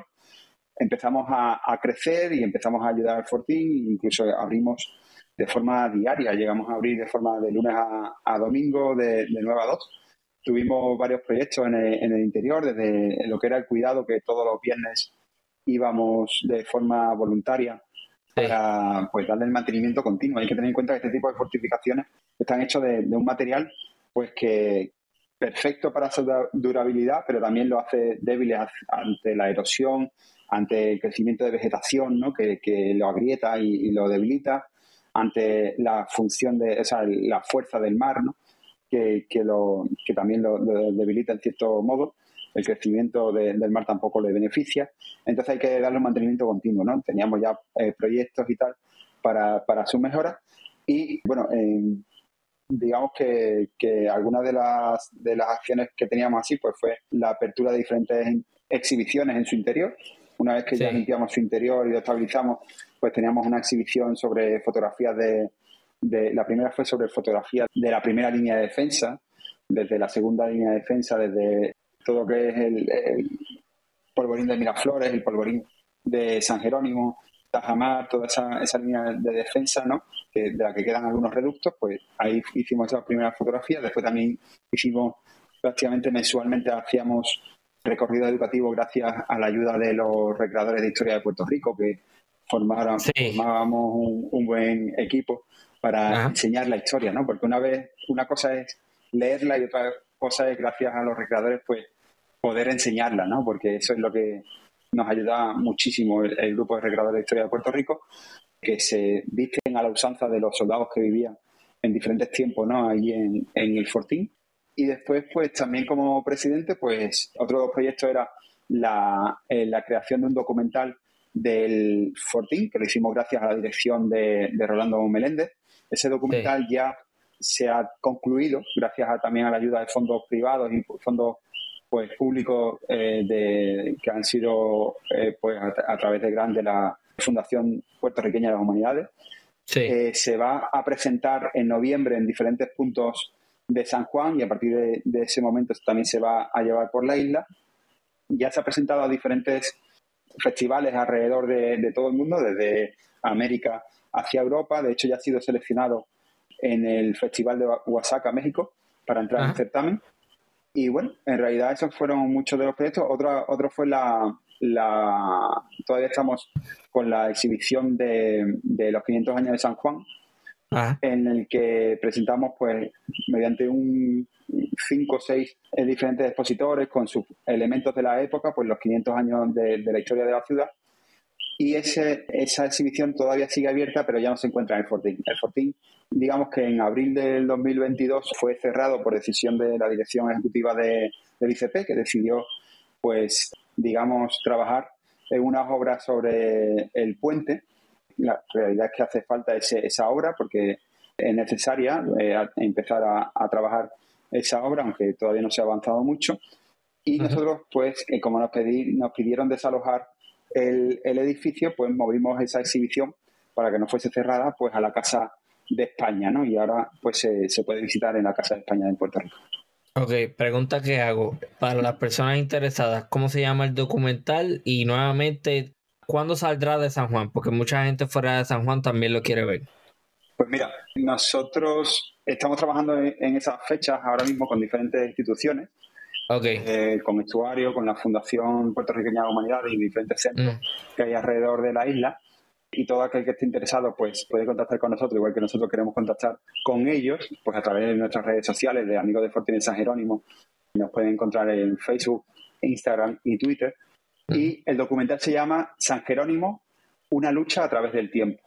Speaker 2: empezamos a, crecer y empezamos a ayudar al Fortín, incluso abrimos de forma diaria, llegamos a abrir de forma de lunes a, domingo, de, de 9 a 2. Tuvimos varios proyectos en el, en el interior, desde lo que era el cuidado, que todos los viernes íbamos de forma voluntaria para pues darle el mantenimiento continuo. Hay que tener en cuenta que este tipo de fortificaciones están hechos de, un material pues que perfecto para su durabilidad, pero también lo hace débiles ante la erosión, ante el crecimiento de vegetación, ¿no? que, lo agrieta y, lo debilita, ante la función de, o la fuerza del mar, ¿no? que, lo, que también lo, debilita en cierto modo. El crecimiento del mar tampoco le beneficia. Entonces hay que darle un mantenimiento continuo. ¿no? Teníamos ya eh, proyectos y tal para, para su mejora. Y bueno, digamos que, que algunas de las, de las acciones que teníamos así pues fue la apertura de diferentes exhibiciones en su interior una vez que ya limpiamos su interior y lo estabilizamos, pues teníamos una exhibición sobre fotografías de, La primera fue sobre fotografías de la primera línea de defensa, desde la segunda línea de defensa, desde todo lo que es el, polvorín de Miraflores, el polvorín de San Jerónimo, Tajamar, toda esa, esa línea de defensa, ¿no? de la que quedan algunos reductos, pues ahí hicimos esas primeras fotografías. Después también hicimos prácticamente mensualmente, hacíamos recorrido educativo gracias a la ayuda de los recreadores de historia de Puerto Rico que formaron, formábamos un, buen equipo para enseñar la historia, ¿no? Porque una vez, una cosa es leerla y otra cosa es gracias a los recreadores pues poder enseñarla, ¿no? Porque eso es lo que nos ayuda muchísimo el, grupo de recreadores de historia de Puerto Rico, que se visten a la usanza de los soldados que vivían en diferentes tiempos, ¿no? Allí en, en el Fortín y después, pues también como presidente, pues otro proyecto era la, eh, la creación de un documental del Fortín, que lo hicimos gracias a la dirección de, Rolando Meléndez. Ese documental ya se ha concluido gracias también a la ayuda de fondos privados y fondos pues públicos eh, de, que han sido eh, pues a, través de grande la Fundación Puertorriqueña de las Humanidades. se va a presentar en noviembre en diferentes puntos de San Juan y a partir de, ese momento también se va a llevar por la isla. Ya se ha presentado a diferentes festivales alrededor de, todo el mundo, desde América hacia Europa. De hecho, ya ha sido seleccionado en el Festival de Oaxaca, México, para entrar en el certamen. Y bueno, en realidad esos fueron muchos de los proyectos. Otro, otro fue la, la... Todavía estamos con la exhibición de, de los 500 años de San Juan, en el que presentamos, pues, mediante un cinco o seis diferentes expositores con sus elementos de la época, pues los 500 años de, la historia de la ciudad. Y ese, esa exhibición todavía sigue abierta, pero ya no se encuentra en el Fortín. El Fortín, digamos que en abril del 2022 fue cerrado por decisión de la dirección ejecutiva de, del ICP, que decidió, pues, digamos, trabajar en unas obras sobre el puente la realidad es que hace falta esa obra porque es necesaria eh, empezar a, trabajar esa obra, aunque todavía no se ha avanzado mucho. Y nosotros, pues, eh, como nos, nos pidieron desalojar el, edificio, pues movimos esa exhibición para que no fuese cerrada, pues a la Casa de España, ¿no? Y ahora, pues, se, se puede visitar en la Casa de España en Puerto Rico.
Speaker 1: Ok, pregunta que hago. Para las personas interesadas, ¿cómo se llama el documental? Y nuevamente, ¿Cuándo saldrá de San Juan? Porque mucha gente fuera de San Juan también lo quiere ver.
Speaker 2: Pues mira, nosotros estamos trabajando en esas fechas ahora mismo con diferentes instituciones. Okay. Eh, con Estuario, con la Fundación Puertorriqueña de Humanidades y diferentes centros mm. que hay alrededor de la isla. Y todo aquel que esté interesado pues puede contactar con nosotros, igual que nosotros queremos contactar con ellos, pues a través de nuestras redes sociales de Amigos de Fortín San Jerónimo. Nos pueden encontrar en Facebook, Instagram y Twitter. Y el documental se llama San Jerónimo, una lucha a través del tiempo.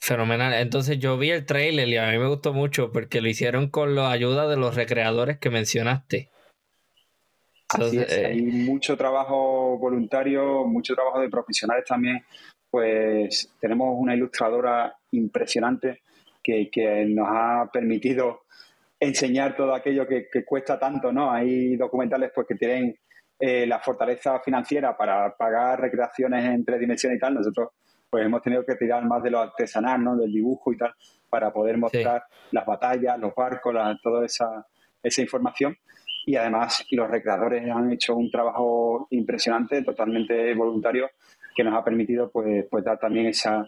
Speaker 1: Fenomenal. Entonces yo vi el trailer y a mí me gustó mucho porque lo hicieron con la ayuda de los recreadores que mencionaste.
Speaker 2: Así es, eh, hay mucho trabajo voluntario, mucho trabajo de profesionales también. Pues tenemos una ilustradora impresionante que, nos ha permitido enseñar todo aquello que, que, cuesta tanto, ¿no? Hay documentales pues que tienen eh, la fortaleza financiera para pagar recreaciones en tres dimensiones y tal, nosotros pues hemos tenido que tirar más de lo artesanal, ¿no? Del dibujo y tal, para poder mostrar las batallas, los barcos, toda esa, esa información. Y además los recreadores han hecho un trabajo impresionante, totalmente voluntario, que nos ha permitido pues, pues dar también esa,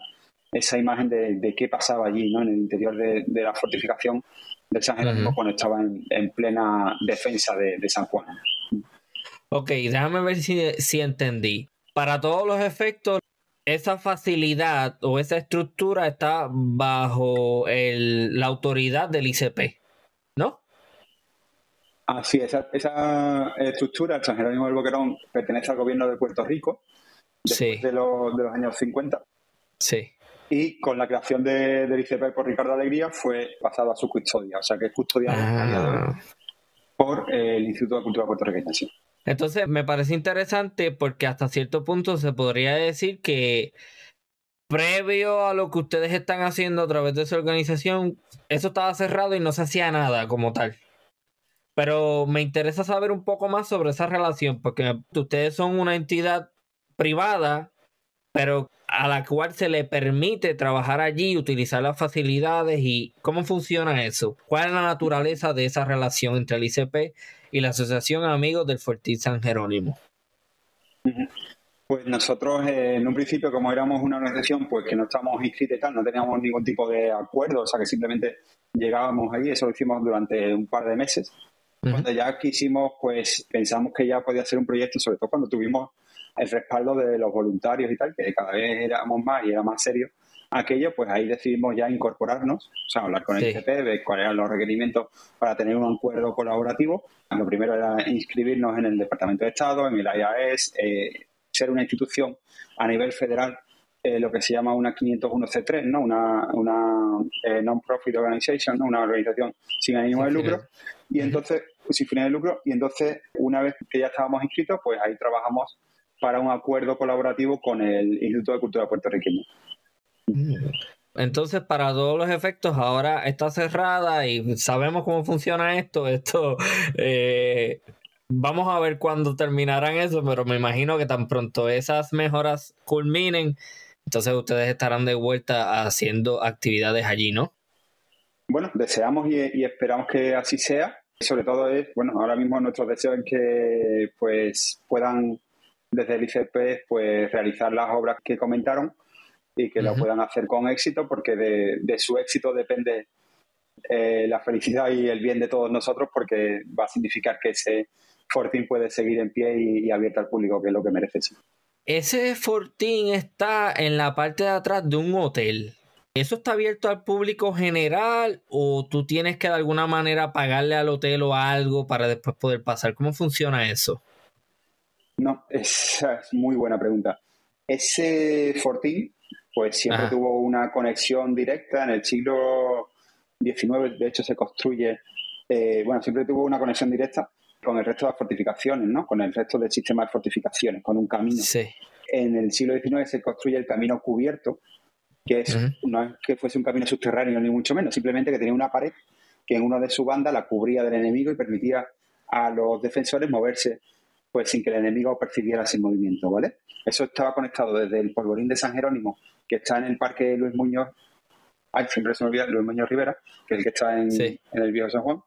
Speaker 2: esa imagen de, qué pasaba allí, ¿no? En el interior de, la fortificación de San Jerónimo cuando estaba en, plena defensa de, de San Juan.
Speaker 1: Ok, déjame ver si, si entendí. Para todos los efectos, esa facilidad o esa estructura está bajo la autoridad del ICP.
Speaker 2: Ah, sí, esa, esa estructura, el San Jerónimo del Boquerón, pertenece al gobierno de Puerto Rico después de, los, de los años 50.
Speaker 1: Sí.
Speaker 2: Y con la creación de, del ICP por Ricardo Alegría fue pasado a su custodia, o sea que es custodiado ah. por el Instituto de Cultura Puertorriqueña.
Speaker 1: Entonces me parece interesante porque hasta cierto punto se podría decir que previo a lo que ustedes están haciendo a través de su organización, eso estaba cerrado y no se hacía nada como tal. Pero me interesa saber un poco más sobre esa relación, porque ustedes son una entidad privada, pero a la cual se le permite trabajar allí, utilizar las facilidades y cómo funciona eso. ¿Cuál es la naturaleza de esa relación entre el ICP y la Asociación Amigos del Fortín San Jerónimo?
Speaker 2: Pues nosotros eh, en un principio, como éramos una organización pues que no estábamos inscritos y tal, no teníamos ningún tipo de acuerdo, o sea que simplemente llegábamos allí, eso lo hicimos durante un par de meses. Cuando ya quisimos, pues pensamos que ya podía ser un proyecto, sobre todo cuando tuvimos el respaldo de los voluntarios y tal, que cada vez éramos más y era más serio aquello, pues ahí decidimos ya incorporarnos, o sea, hablar con el ICP, ver cuáles eran los requerimientos para tener un acuerdo colaborativo. Lo primero era inscribirnos en el Departamento de Estado, en el IAS, eh, ser una institución a nivel federal, eh, lo que se llama una 501C3, ¿no? una, una eh, non-profit organization, ¿no? una organización sin ánimo de lucro. Y entonces, sin fines de lucro, y entonces, una vez que ya estábamos inscritos, pues ahí trabajamos para un acuerdo colaborativo con el Instituto de Cultura Puertorriqueña.
Speaker 1: Entonces, para todos los efectos, ahora está cerrada y sabemos cómo funciona esto. Esto, eh, vamos a ver cuándo terminarán eso, pero me imagino que tan pronto esas mejoras culminen, entonces ustedes estarán de vuelta haciendo actividades allí, ¿no?
Speaker 2: Bueno, deseamos y, y esperamos que así sea. Sobre todo es, bueno, ahora mismo nuestro deseo es que pues puedan desde el ICP pues, realizar las obras que comentaron y que lo puedan hacer con éxito, porque de, su éxito depende eh, la felicidad y el bien de todos nosotros, porque va a significar que ese Fortín puede seguir en pie y, abierto al público, que es lo que merece.
Speaker 1: Ese Fortín está en la parte de atrás de un hotel. ¿Eso está abierto al público general o tú tienes que de alguna manera pagarle al hotel o algo para después poder pasar? ¿Cómo funciona eso?
Speaker 2: No, esa es muy buena pregunta. Ese Fortín, pues siempre tuvo una conexión directa en el siglo XIX, de hecho se construye, eh, bueno, siempre tuvo una conexión directa con el resto de las fortificaciones, ¿no? Con el resto del sistema de fortificaciones, con un camino.
Speaker 1: Sí.
Speaker 2: En el siglo XIX se construye el camino cubierto, que no es que fuese un camino subterráneo ni mucho menos, simplemente que tenía una pared que en una de su bandas la cubría del enemigo y permitía a los defensores moverse pues sin que el enemigo percibiera ese movimiento, ¿vale? Eso estaba conectado desde el polvorín de San Jerónimo, que está en el Parque Luis Muñoz, ay, siempre se me olvida, Luis Muñoz Rivera, que es el que está en, el Viejo San Juan,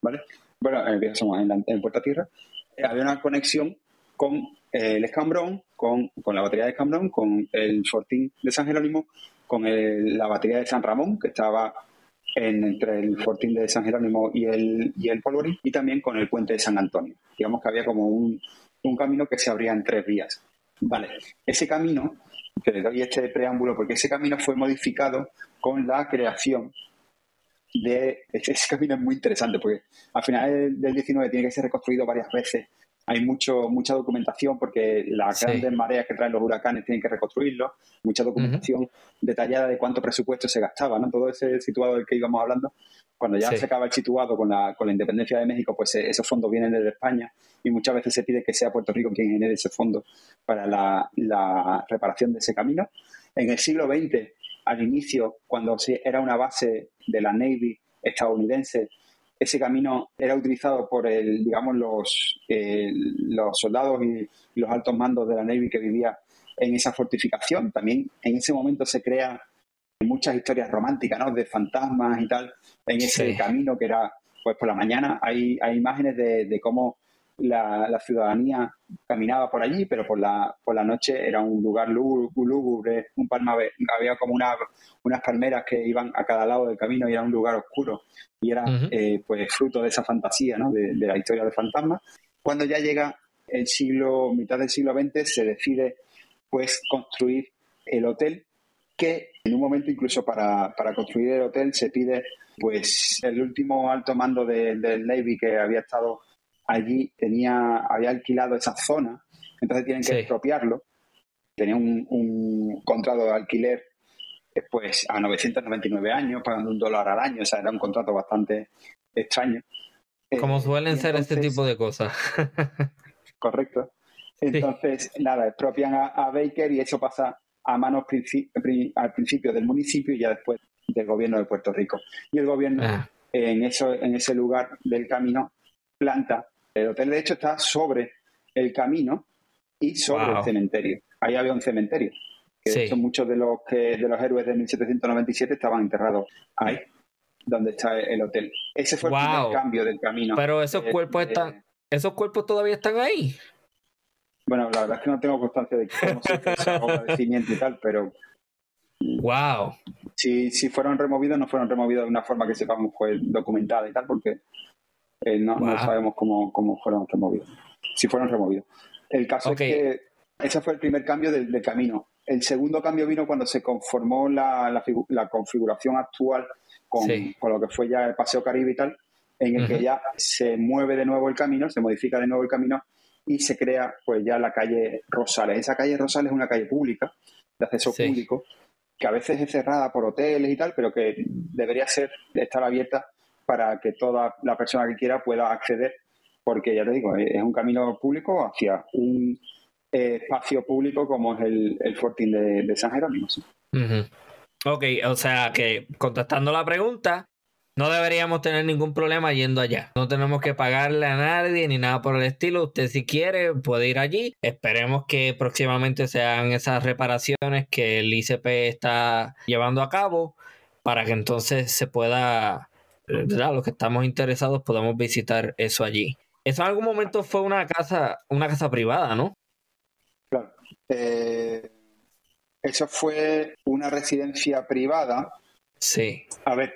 Speaker 2: ¿vale? Bueno, en el Viejo San Juan, en, Puerta Tierra, eh, había una conexión con eh, el escambrón, con, la batería de escambrón, con el fortín de San Jerónimo, con la batería de San Ramón, que estaba entre el fortín de San Jerónimo y el, y el Polvorín, y también con el puente de San Antonio. Digamos que había como un, camino que se abría en tres vías. Vale, ese camino, que le doy este preámbulo, porque ese camino fue modificado con la creación de... Ese camino es muy interesante, porque al final del 19 tiene que ser reconstruido varias veces hay mucho, mucha documentación porque las grandes mareas que traen los huracanes tienen que reconstruirlo, mucha documentación detallada de cuánto presupuesto se gastaba, ¿no? Todo ese situado del que íbamos hablando, cuando ya se acaba el situado con la, con la independencia de México, pues eh, esos fondos vienen desde España y muchas veces se pide que sea Puerto Rico quien genere ese fondo para la, la reparación de ese camino. En el siglo XX, al inicio, cuando era una base de la Navy estadounidense, ese camino era utilizado por el, digamos, los, eh, los soldados y, los altos mandos de la Navy que vivía en esa fortificación. También en ese momento se crean muchas historias románticas, ¿no? De fantasmas y tal, en ese camino que era, pues por la mañana hay, hay imágenes de, de cómo la, ciudadanía caminaba por allí, pero por la, por la noche era un lugar lúgubre, un palma, había como una, unas palmeras que iban a cada lado del camino y era un lugar oscuro. Y era eh, pues fruto de esa fantasía, ¿no? de, la historia de fantasmas. Cuando ya llega el siglo, mitad del siglo XX, se decide pues construir el hotel que en un momento incluso para, construir el hotel se pide pues el último alto mando del Navy que había estado allí tenía había alquilado esa zona entonces tienen que expropiarlo tenía un, contrato de alquiler pues a 999 años pagando un dólar al año o sea era un contrato bastante extraño
Speaker 1: como suelen ser este tipo de cosas
Speaker 2: correcto entonces nada expropian a Baker y eso pasa a manos al principio del municipio y ya después del gobierno de Puerto Rico. Y el gobierno ah. en, eso, en ese lugar del camino planta. El hotel de hecho está sobre el camino y sobre el cementerio. Ahí había un cementerio. Que de hecho muchos de los que de los héroes de 1797 estaban enterrados ahí, donde está el hotel. Ese fue el primer cambio del camino.
Speaker 1: Pero esos cuerpos están, esos cuerpos todavía están ahí.
Speaker 2: Bueno, la verdad es que no tengo constancia de cómo se y tal, pero.
Speaker 1: ¡Wow!
Speaker 2: Si, si fueron removidos, no fueron removidos de una forma que sepamos pues, documentada y tal, porque eh, no, sabemos cómo, cómo fueron removidos. Si fueron removidos. El caso es que ese fue el primer cambio del, camino. El segundo cambio vino cuando se conformó la, la, configuración actual con, con, lo que fue ya el Paseo Caribe y tal, en el que ya se mueve de nuevo el camino, se modifica de nuevo el camino y se crea pues ya la calle Rosales. Esa calle Rosales es una calle pública, de acceso público, que a veces es cerrada por hoteles y tal, pero que debería ser estar abierta para que toda la persona que quiera pueda acceder, porque ya te digo, es un camino público hacia un eh, espacio público como es el, el Fortín de, San Jerónimo.
Speaker 1: Ok, o sea que contestando la pregunta, no deberíamos tener ningún problema yendo allá. No tenemos que pagarle a nadie ni nada por el estilo. Usted si quiere puede ir allí. Esperemos que próximamente sean esas reparaciones que el ICP está llevando a cabo para que entonces se pueda, los que estamos interesados podamos visitar eso allí. Eso en algún momento fue una casa, una casa privada, ¿no?
Speaker 2: Claro. Eh, eso fue una residencia privada.
Speaker 1: Sí.
Speaker 2: A ver,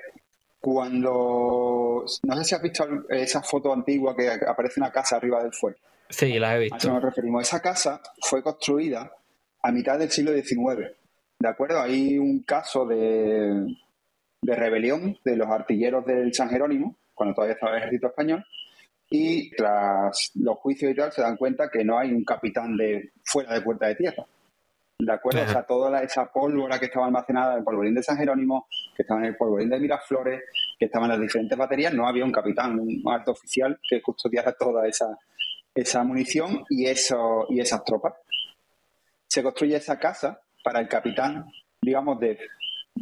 Speaker 2: cuando. No sé si has visto esa foto antigua que aparece una casa arriba del fuerte.
Speaker 1: Sí, la he visto. A
Speaker 2: eso nos referimos. Esa casa fue construida a mitad del siglo XIX. ¿De acuerdo? Hay un caso de, de rebelión de los artilleros del San Jerónimo, cuando todavía estaba el ejército español, y tras los juicios y tal se dan cuenta que no hay un capitán de fuera de Puerta de Tierra. ¿De acuerdo? O sea, toda esa pólvora que estaba almacenada en el polvorín de San Jerónimo, que estaba en el polvorín de Miraflores, que estaban en las diferentes baterías, no había un capitán, un alto oficial que custodiara toda esa, esa munición y, eso, y esas tropas. Se construye esa casa para el capitán, digamos, de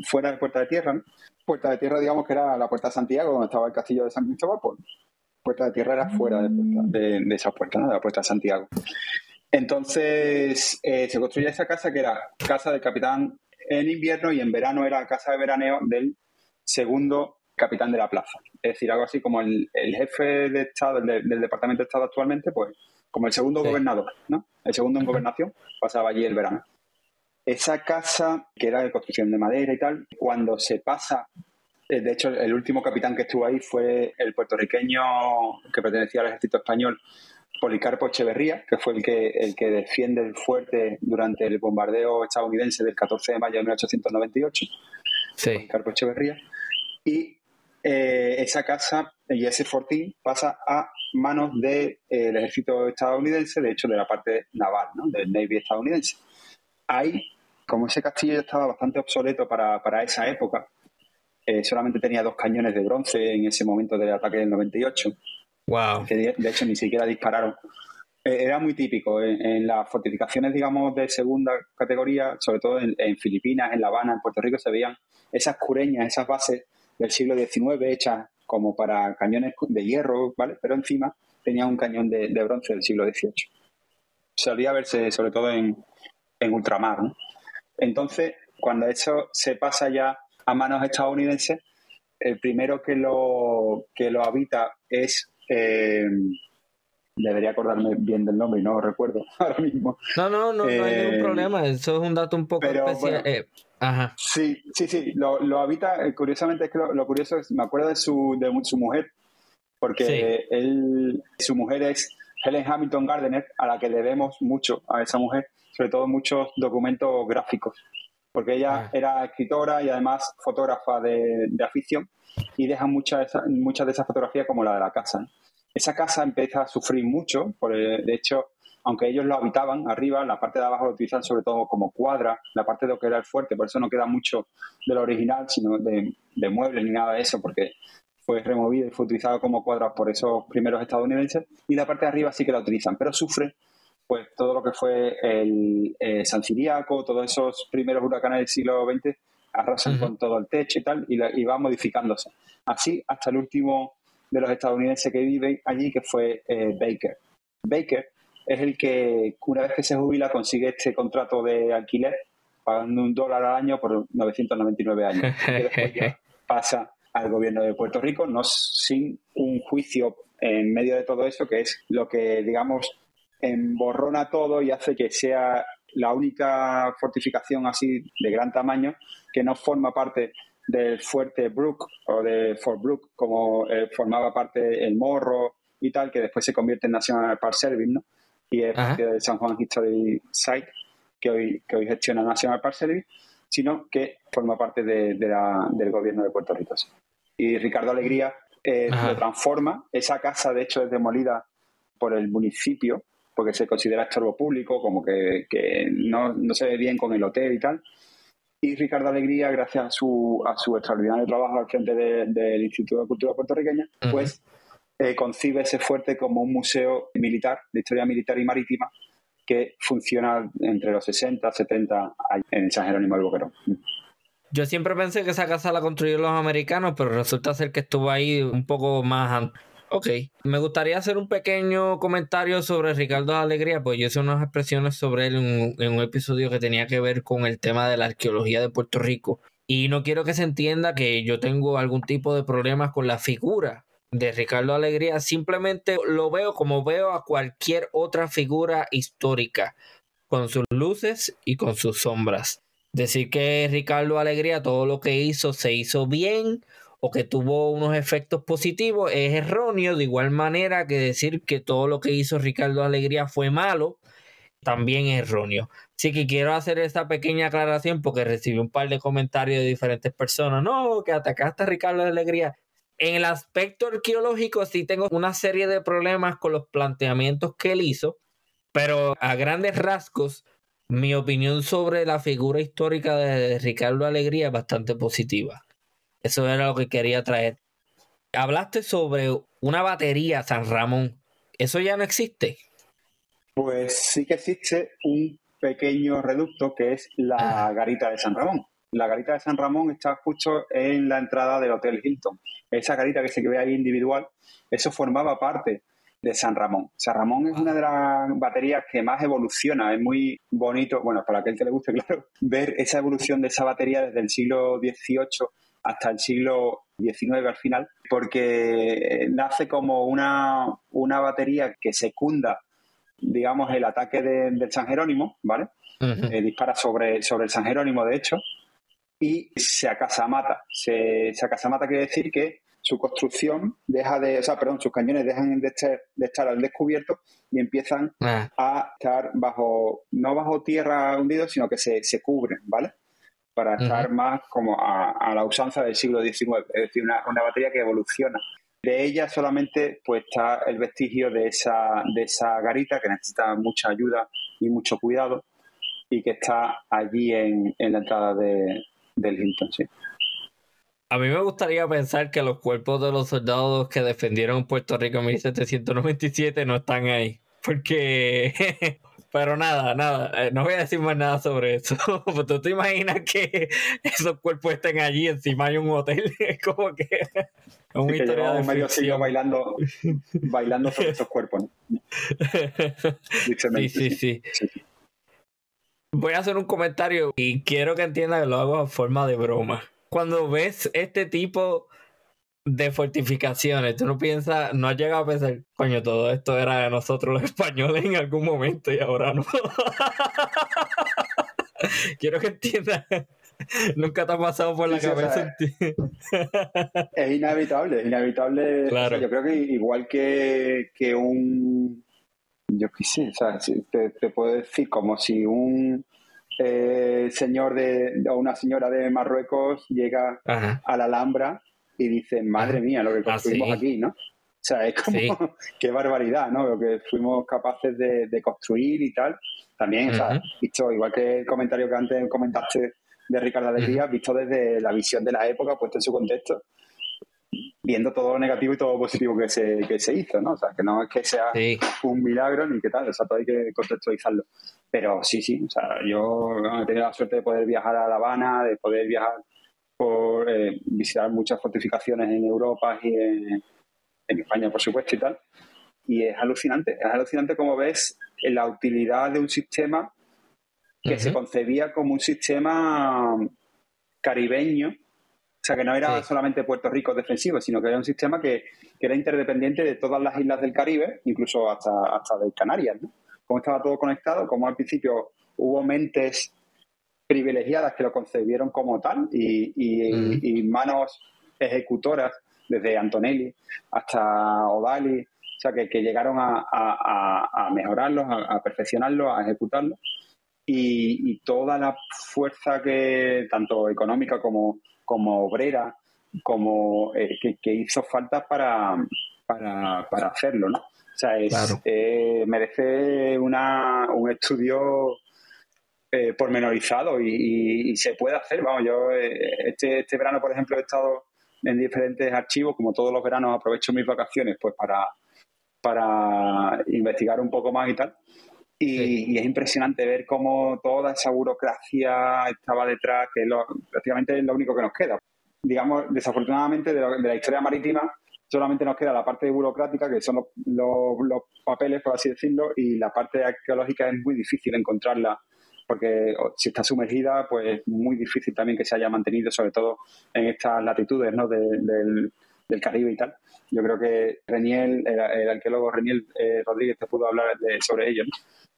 Speaker 2: fuera de Puerta de Tierra. Puerta de Tierra, digamos que era la Puerta de Santiago, donde estaba el castillo de San Cristóbal. Pues, Puerta de Tierra era fuera de, de, de esa puerta, de la Puerta de Santiago. Entonces eh, se construye esa casa que era casa del capitán en invierno y en verano era casa de veraneo del segundo capitán de la plaza. Es decir, algo así como el, jefe de Estado del, Departamento de Estado actualmente, pues como el segundo gobernador, ¿no? El segundo en gobernación pasaba allí el verano. Esa casa, que era de construcción de madera y tal, cuando se pasa, eh, de hecho el último capitán que estuvo ahí fue el puertorriqueño que pertenecía al ejército español, Policarpo Echeverría, que fue el que, el que defiende el fuerte durante el bombardeo estadounidense del 14 de mayo de 1898. Sí. Policarpo Echeverría. Y eh, esa casa y ese fortín pasa a manos del ejército estadounidense, de hecho de la parte naval, ¿no? del Navy estadounidense. Ahí, como ese castillo estaba bastante obsoleto para, para esa época, eh, solamente tenía dos cañones de bronce en ese momento del ataque del 98
Speaker 1: Wow.
Speaker 2: Que de, hecho ni siquiera dispararon. Eh, era muy típico en, las fortificaciones, digamos, de segunda categoría, sobre todo en, Filipinas, en La Habana, en Puerto Rico, se veían esas cureñas, esas bases del siglo XIX hechas como para cañones de hierro, ¿vale? Pero encima tenía un cañón de, bronce del siglo XVIII. Solía verse sobre todo en, en ultramar, ¿no? Entonces, cuando eso se pasa ya a manos estadounidenses, el primero que lo, que lo habita es eh, debería acordarme bien del nombre y no lo recuerdo ahora mismo.
Speaker 1: No, no, no, no hay ningún eh, problema. Eso es un dato un poco especial. Eh, ajá.
Speaker 2: Sí, sí, sí. Lo, lo habita, curiosamente es que lo, curioso es, me acuerdo de su, de su mujer, porque él, su mujer es Helen Hamilton Gardner, a la que debemos mucho a esa mujer, sobre todo muchos documentos gráficos, porque ella ah. era escritora y además fotógrafa de, afición y deja muchas, muchas de esas fotografías como la de la casa. Esa casa empieza a sufrir mucho, por de hecho, aunque ellos lo habitaban arriba, la parte de abajo lo utilizan sobre todo como cuadra, la parte de lo que era el fuerte, por eso no queda mucho de lo original, sino de, de muebles ni nada de eso, porque fue removido y fue utilizado como cuadras por esos primeros estadounidenses y la parte de arriba sí que la utilizan, pero sufre pues todo lo que fue el eh, San Siriaco, todos esos primeros huracanes del siglo XX arrasan con todo el techo y tal y, va modificándose. Así hasta el último de los estadounidenses que vive allí, que fue eh, Baker. Baker es el que una vez que se jubila consigue este contrato de alquiler pagando un dólar al año por 999 años. Y después pasa al gobierno de Puerto Rico, no sin un juicio en medio de todo eso, que es lo que, digamos, emborrona todo y hace que sea la única fortificación así de gran tamaño que no forma parte del fuerte Brook o de Fort Brook, como eh, formaba parte el Morro y tal, que después se convierte en National Park Service, ¿no? Y es parte del San Juan History Site, que hoy, que hoy gestiona National Park Service, sino que forma parte de, del gobierno de Puerto Rico y Ricardo Alegría eh, lo transforma. Esa casa, de hecho, es demolida por el municipio porque se considera estorbo público, como que, no, se ve bien con el hotel y tal. Y Ricardo Alegría, gracias a su, a su extraordinario trabajo al frente del Instituto de Cultura Puertorriqueña, pues eh, concibe ese fuerte como un museo militar, de historia militar y marítima, que funciona entre los 60 y 70 en San Jerónimo del Boquerón.
Speaker 1: Yo siempre pensé que esa casa la construyeron los americanos, pero resulta ser que estuvo ahí un poco más Ok, me gustaría hacer un pequeño comentario sobre Ricardo Alegría, pues yo hice unas expresiones sobre él en un, episodio que tenía que ver con el tema de la arqueología de Puerto Rico. Y no quiero que se entienda que yo tengo algún tipo de problemas con la figura de Ricardo Alegría, simplemente lo veo como veo a cualquier otra figura histórica, con sus luces y con sus sombras. Decir que Ricardo Alegría todo lo que hizo se hizo bien o que tuvo unos efectos positivos es erróneo, de igual manera que decir que todo lo que hizo Ricardo Alegría fue malo, también es erróneo. Así que quiero hacer esta pequeña aclaración porque recibí un par de comentarios de diferentes personas. No, que atacaste a Ricardo Alegría. En el aspecto arqueológico sí tengo una serie de problemas con los planteamientos que él hizo, pero a grandes rasgos mi opinión sobre la figura histórica de Ricardo Alegría es bastante positiva. Eso era lo que quería traer. Hablaste sobre una batería San Ramón. ¿Eso ya no existe?
Speaker 2: Pues sí que existe un pequeño reducto que es la ah. garita de San Ramón. La garita de San Ramón está justo en la entrada del Hotel Hilton. Esa garita que se ve ahí individual, eso formaba parte de San Ramón. San Ramón es una de las baterías que más evoluciona, es muy bonito, bueno, para aquel que le guste, claro, ver esa evolución de esa batería desde el siglo XVIII hasta el siglo XIX al final, porque nace como una, una batería que secunda, digamos, el ataque del San Jerónimo, ¿vale? Eh, dispara sobre, sobre el San Jerónimo, de hecho, y se acasamata. Se, se acasamata quiere decir que su construcción deja de, o sea, perdón, sus cañones dejan de estar, de estar al descubierto y empiezan ah. a estar bajo, no bajo tierra hundidos, sino que se, se cubren, ¿vale? Para estar más como a, la usanza del siglo XIX, es decir, una, una, batería que evoluciona. De ella solamente pues está el vestigio de esa, de esa garita que necesita mucha ayuda y mucho cuidado y que está allí en, en la entrada de, del Hilton, sí.
Speaker 1: A mí me gustaría pensar que los cuerpos de los soldados que defendieron Puerto Rico en 1797 no están ahí. Porque. Pero nada, nada. Eh, no voy a decir más nada sobre eso. Pues ¿Tú te imaginas que esos cuerpos estén allí encima de un hotel? Es como que. Es
Speaker 2: una historia de medio siglo bailando, bailando sobre esos cuerpos.
Speaker 1: sí, sí, sí. Voy a hacer un comentario y quiero que entiendan que lo hago en forma de broma cuando ves este tipo de fortificaciones, tú no piensas, no has llegado a pensar, coño, todo esto era de nosotros los españoles en algún momento y ahora no. Quiero que entiendas. Nunca te ha pasado por la cabeza.
Speaker 2: es inevitable, es inevitable. Claro. yo creo que igual que, que un yo qué sé, o sea, te, te puedo decir como si un eh, señor de, o una señora de Marruecos llega a la Alhambra y dice, madre mía, lo que ah, construimos aquí, ¿no? O sea, es como, qué barbaridad, ¿no? Lo que fuimos capaces de, construir y tal. También, o sea, visto, igual que el comentario que antes comentaste de Ricardo Alegría, visto desde la visión de la época, puesto en su contexto, viendo todo lo negativo y todo lo positivo que se, que se hizo, ¿no? O sea, que no es que sea un milagro ni que tal, o sea, todo hay que contextualizarlo. Pero sí, sí, o sea, yo he tenido la suerte de poder viajar a La Habana, de poder viajar por eh, visitar muchas fortificaciones en Europa y en, España, por supuesto, y tal. Y es alucinante, es alucinante como ves la utilidad de un sistema que se concebía como un sistema caribeño o sea, que no era solamente Puerto Rico defensivo, sino que era un sistema que, era interdependiente de todas las islas del Caribe, incluso hasta, hasta de Canarias, ¿no? Cómo estaba todo conectado, como al principio hubo mentes privilegiadas que lo concebieron como tal y, manos ejecutoras, desde Antonelli hasta Odali, o sea, que, llegaron a, a, a mejorarlos, a, perfeccionarlos, a ejecutarlos. Y, y, toda la fuerza que, tanto económica como, como obrera, como eh, que, hizo falta para, para, para, hacerlo, ¿no? O sea, eh, merece una, un estudio eh, pormenorizado y, se puede hacer. Vamos, yo este, este verano, por ejemplo, he estado en diferentes archivos, como todos los veranos aprovecho mis vacaciones pues para, para investigar un poco más y tal. Y, es impresionante ver cómo toda esa burocracia estaba detrás, que lo, prácticamente es lo único que nos queda. Digamos, desafortunadamente, de, la historia marítima solamente nos queda la parte burocrática, que son los, papeles, por así decirlo, y la parte arqueológica es muy difícil encontrarla, porque si está sumergida, pues es muy difícil también que se haya mantenido, sobre todo en estas latitudes ¿no? del, Caribe y tal. Yo creo que Reniel, el, arqueólogo Reniel eh, Rodríguez te pudo hablar sobre ello. ¿no?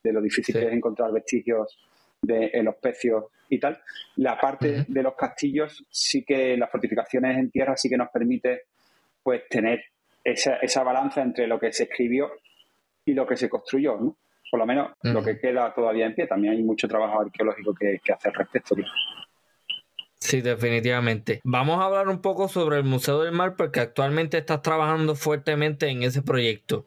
Speaker 2: de lo difícil que es encontrar vestigios de, en los pecios y tal. La parte de los castillos sí que las fortificaciones en tierra sí que nos permite pues tener esa, esa balanza entre lo que se escribió y lo que se construyó, ¿no? Por lo menos lo que queda todavía en pie. También hay mucho trabajo arqueológico que, que hacer respecto.
Speaker 1: Sí, definitivamente. Vamos a hablar un poco sobre el Museo del Mar porque actualmente estás trabajando fuertemente en ese proyecto.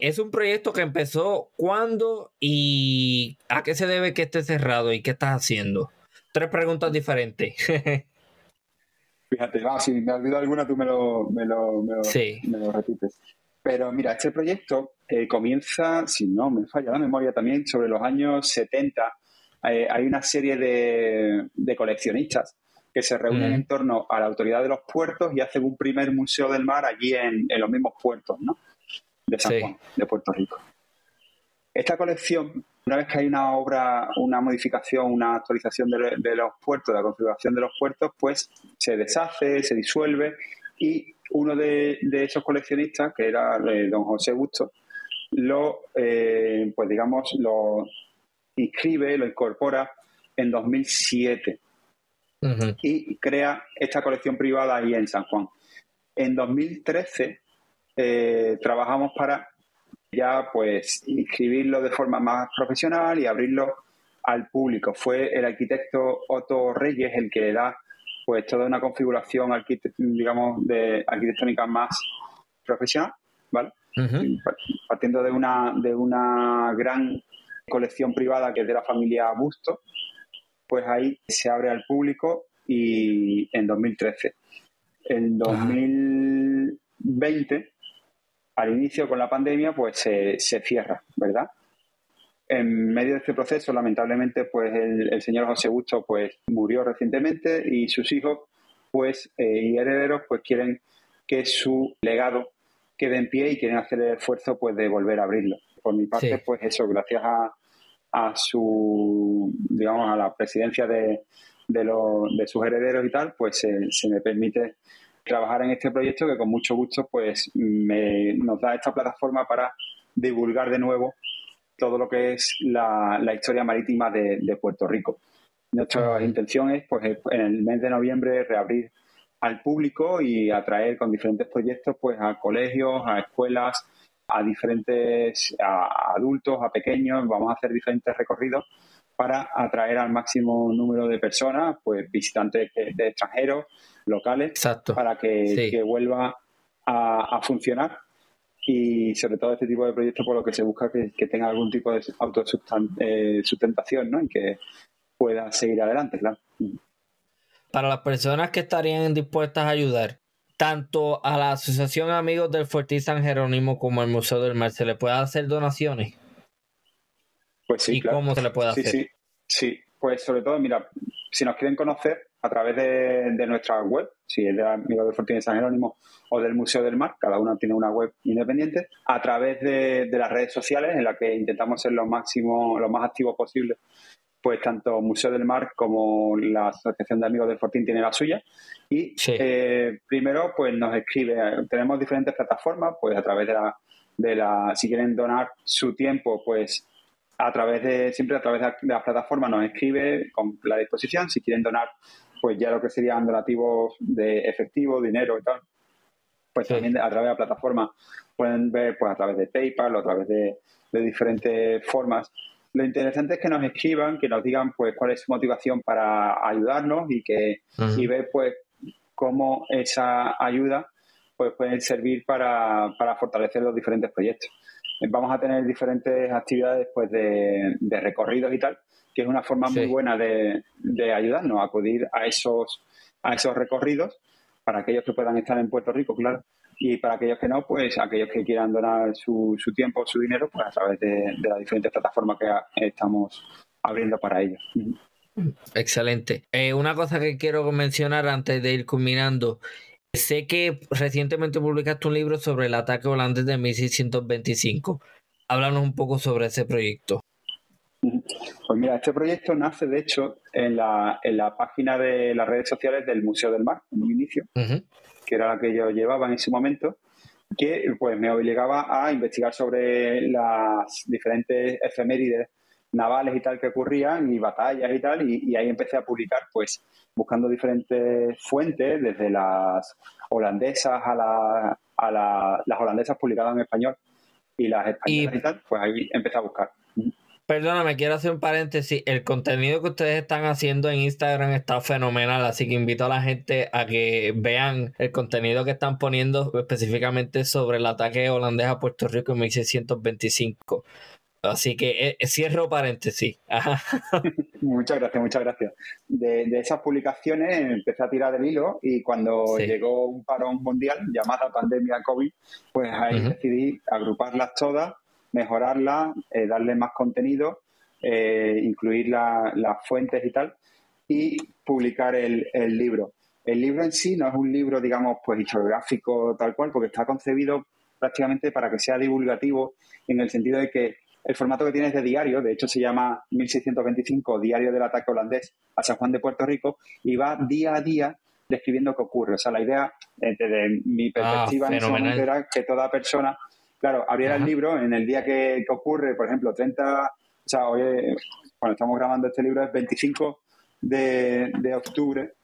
Speaker 1: Es un proyecto que empezó cuándo y a qué se debe que esté cerrado y qué estás haciendo. Tres preguntas diferentes.
Speaker 2: Fíjate, si me olvido alguna, tú me lo, me lo, repites. Pero mira, este proyecto eh, comienza, si no me falla la memoria también, sobre los años 70. Eh, hay una serie de, coleccionistas que se reúnen en torno a la autoridad de los puertos y hacen un primer museo del mar allí en, en los mismos puertos, ¿no? de San Juan, de Puerto Rico. Esta colección, una vez que hay una obra, una modificación, una actualización de, los puertos, de la configuración de los puertos, pues se deshace, se disuelve y uno de, esos coleccionistas, que era eh, don José Busto, lo, eh, pues digamos, lo inscribe, lo incorpora en 2007 y crea esta colección privada ahí en San Juan. En 2013 eh, trabajamos para ya pues inscribirlo de forma más profesional y abrirlo al público. Fue el arquitecto Otto Reyes el que le da pues toda una configuración digamos de arquitectónica más profesional, ¿vale? Partiendo de una de una gran colección privada que es de la familia Busto, pues ahí se abre al público y en 2013. En 2020 al inicio con la pandemia pues se, cierra, ¿verdad? En medio de este proceso, lamentablemente, pues el, señor José Busto pues murió recientemente y sus hijos pues eh, y herederos pues quieren que su legado quede en pie y quieren hacer el esfuerzo pues de volver a abrirlo. Por mi parte, pues eso, gracias a, a su, digamos, a la presidencia de, de, de sus herederos y tal, pues se me permite trabajar en este proyecto que con mucho gusto pues me, nos da esta plataforma para divulgar de nuevo todo lo que es la, historia marítima de, Puerto Rico. Nuestra intención es pues en el mes de noviembre reabrir al público y atraer con diferentes proyectos pues a colegios, a escuelas a diferentes a adultos, a pequeños, vamos a hacer diferentes recorridos para atraer al máximo número de personas, pues visitantes de extranjeros, locales, para que, vuelva a, funcionar. Y sobre todo este tipo de proyectos por lo que se busca que, tenga algún tipo de autosustentación, eh, ¿no? Y que pueda seguir adelante, claro.
Speaker 1: Para las personas que estarían dispuestas a ayudar, tanto a la Asociación Amigos del Fortín San Jerónimo como al Museo del Mar, ¿se le puede hacer donaciones?
Speaker 2: Pues sí,
Speaker 1: ¿Y cómo se le puede hacer?
Speaker 2: Sí, sí, pues sobre todo, mira, si nos quieren conocer a través de, nuestra web, si es de Amigos del Fortín de San Jerónimo o del Museo del Mar, cada uno tiene una web independiente, a través de, las redes sociales en las que intentamos ser lo máximo, lo más activos posible pues tanto Museo del Mar como la Asociación de Amigos del Fortín tiene la suya. Y eh, primero, pues nos escribe, tenemos diferentes plataformas, pues a través de la, de la, si quieren donar su tiempo, pues a través de, siempre a través de, las plataformas nos escribe con la disposición, si quieren donar, pues ya lo que serían donativos de efectivo, dinero y tal, pues también a través de la plataforma pueden ver pues a través de PayPal o a través de, de diferentes formas. Lo interesante es que nos escriban, que nos digan pues cuál es su motivación para ayudarnos y que y ver pues cómo esa ayuda pues puede servir para, fortalecer los diferentes proyectos. Vamos a tener diferentes actividades pues de, recorridos y tal, que es una forma muy buena de, de ayudarnos a acudir a esos, a esos recorridos para aquellos que puedan estar en Puerto Rico, claro, y para aquellos que no, pues aquellos que quieran donar su, su tiempo o su dinero, pues a través de, las diferentes plataformas que estamos abriendo para ellos.
Speaker 1: Excelente. Eh, una cosa que quiero mencionar antes de ir culminando. Sé que recientemente publicaste un libro sobre el ataque holandés de 1625. Háblanos un poco sobre ese proyecto.
Speaker 2: Pues mira, este proyecto nace de hecho en la, en la página de las redes sociales del Museo del Mar, en un inicio que era la que yo llevaba en ese momento, que pues me obligaba a investigar sobre las diferentes efemérides navales y tal que ocurrían y batallas y tal y, ahí empecé a publicar pues buscando diferentes fuentes desde las holandesas a, la, a las holandesas publicadas en español y las españolas y tal pues ahí empecé a buscar.
Speaker 1: Perdóname, quiero hacer un paréntesis. El contenido que ustedes están haciendo en Instagram está fenomenal, así que invito a la gente a que vean el contenido que están poniendo específicamente sobre el ataque holandés a Puerto Rico en 1625. Así que eh, cierro paréntesis.
Speaker 2: muchas gracias, muchas gracias. De, esas publicaciones empecé a tirar del hilo y cuando llegó un parón mundial llamada pandemia COVID, pues ahí decidí agruparlas todas mejorarla, eh, darle más contenido, eh, incluir las fuentes y tal, y publicar el, libro. El libro en sí no es un libro, digamos, pues historiográfico tal cual, porque está concebido prácticamente para que sea divulgativo en el sentido de que el formato que tiene es de diario, de hecho se llama 1625 Diario del Ataque Holandés a San Juan de Puerto Rico y va día a día describiendo qué ocurre. O sea, la idea, desde mi perspectiva en ese momento era que toda persona Claro, abriera el libro en el día que, ocurre, por ejemplo, 30, o sea, hoy, cuando estamos grabando este libro es 25 de, octubre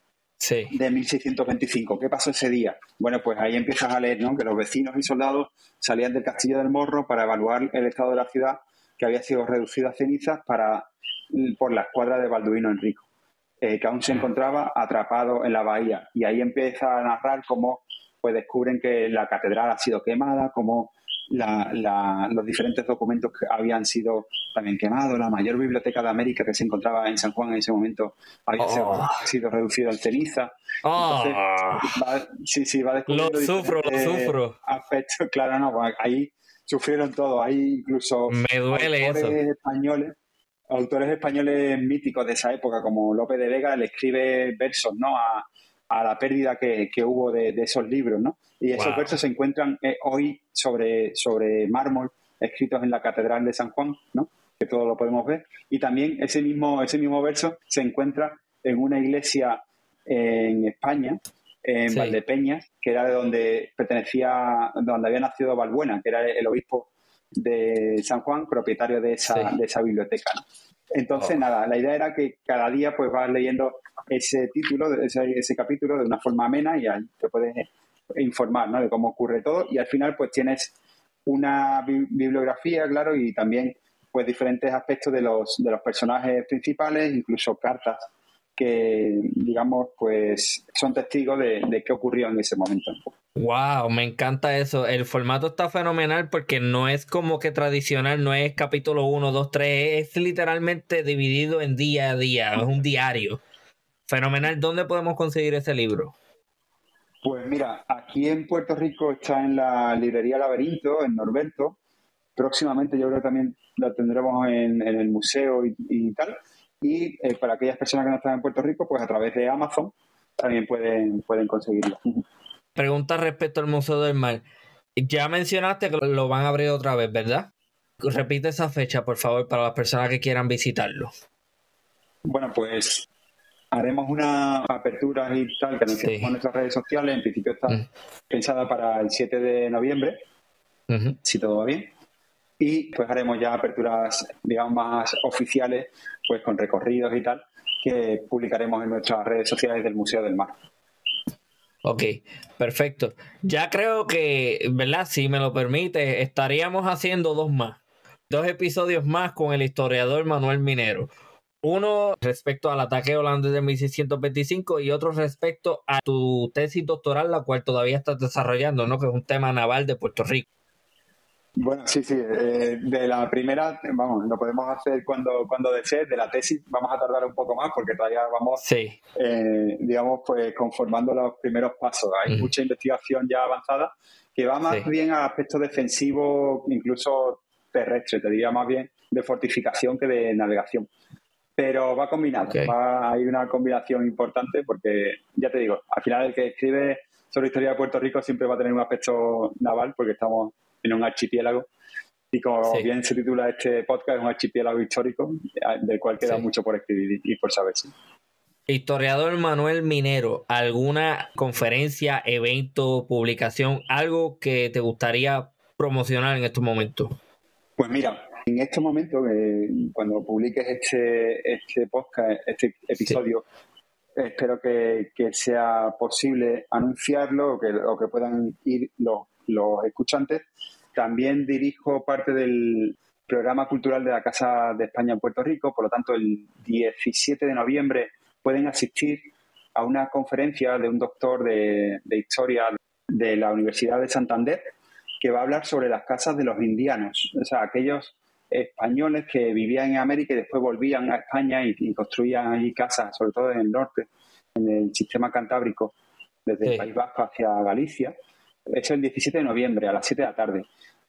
Speaker 2: de 1625. ¿Qué pasó ese día? Bueno, pues ahí empiezas a leer, ¿no? Que los vecinos y soldados salían del castillo del Morro para evaluar el estado de la ciudad que había sido reducido a cenizas para, por la escuadra de Balduino Enrico, eh, que aún se encontraba atrapado en la bahía. Y ahí empieza a narrar cómo pues descubren que la catedral ha sido quemada, cómo los diferentes documentos que habían sido también quemados, la mayor biblioteca de América que se encontraba en San Juan en ese momento había sido oh. reducida al ceniza.
Speaker 1: Oh.
Speaker 2: sí, sí, va descubriendo
Speaker 1: Lo sufro, lo sufro.
Speaker 2: Aspectos, claro, no, pues ahí sufrieron todo, ahí incluso
Speaker 1: Me duele
Speaker 2: autores españoles autores españoles míticos de esa época como López de Vega le escribe versos no a, a la pérdida que, hubo de, esos libros, ¿no? Y esos versos se encuentran eh, hoy sobre, sobre mármol, escritos en la Catedral de San Juan, ¿no? Que todo lo podemos ver. Y también ese mismo, ese mismo verso se encuentra en una iglesia en España, en Valdepeñas, que era de donde pertenecía, donde había nacido Valbuena, que era el obispo de San Juan, propietario de esa, de esa biblioteca. Entonces, oh. nada, la idea era que cada día pues vas leyendo ese título, ese, ese capítulo de una forma amena y ahí te puedes informar ¿no? de cómo ocurre todo y al final pues tienes una bibliografía, claro, y también pues diferentes aspectos de los, de los personajes principales, incluso cartas que, digamos, pues son testigos de, de qué ocurrió en ese momento.
Speaker 1: Wow, me encanta eso. El formato está fenomenal porque no es como que tradicional, no es capítulo 1, 2, 3, es literalmente dividido en día a día, es un diario. Fenomenal. ¿Dónde podemos conseguir ese libro?
Speaker 2: Pues mira, aquí en Puerto Rico está en la librería Laberinto, en Norberto. Próximamente yo creo que también lo tendremos en, el museo y, tal. Y eh, para aquellas personas que no están en Puerto Rico, pues a través de Amazon también pueden, pueden conseguirlo.
Speaker 1: Pregunta respecto al Museo del Mar. Ya mencionaste que lo van a abrir otra vez, ¿verdad? Repite esa fecha, por favor, para las personas que quieran visitarlo.
Speaker 2: Bueno, pues haremos una apertura y tal que anunciamos en nuestras redes sociales. En principio está mm. pensada para el 7 de noviembre, si todo va bien. Y pues haremos ya aperturas, digamos, más oficiales, pues con recorridos y tal, que publicaremos en nuestras redes sociales del Museo del Mar.
Speaker 1: Ok, perfecto. Ya creo que, ¿verdad? Si me lo permite, estaríamos haciendo dos más. Dos episodios más con el historiador Manuel Minero. Uno respecto al ataque holandés de 1625 y otro respecto a tu tesis doctoral, la cual todavía estás desarrollando, ¿no? Que es un tema naval de Puerto Rico.
Speaker 2: Bueno, sí, sí. Eh, de la primera, vamos, lo podemos hacer cuando, cuando desee. De la tesis vamos a tardar un poco más porque todavía vamos,
Speaker 1: sí.
Speaker 2: eh, digamos, pues conformando los primeros pasos. Hay mucha investigación ya avanzada que va más bien a aspectos defensivos, incluso terrestre, te diría más bien de fortificación que de navegación pero va combinado. hay una combinación importante porque, ya te digo, al final el que escribe sobre historia de Puerto Rico siempre va a tener un aspecto naval porque estamos en un archipiélago. Y como bien se titula este podcast, es un archipiélago histórico del cual queda mucho por escribir y por saber.
Speaker 1: Historiador Manuel Minero, ¿alguna conferencia, evento, publicación, algo que te gustaría promocionar en estos momentos?
Speaker 2: Pues mira, en este momento, eh, cuando publiques este, este podcast, este episodio, espero que, sea posible anunciarlo o que, que puedan ir los, los escuchantes. También dirijo parte del programa cultural de la Casa de España en Puerto Rico, por lo tanto, el 17 de noviembre pueden asistir a una conferencia de un doctor de, de historia de la Universidad de Santander que va a hablar sobre las casas de los indianos, o sea, aquellos españoles que vivían en América y después volvían a España y, construían allí casas, sobre todo en el norte, en el sistema cantábrico, desde el País Vasco hacia Galicia. Es el 17 de noviembre a las 7 de la tarde.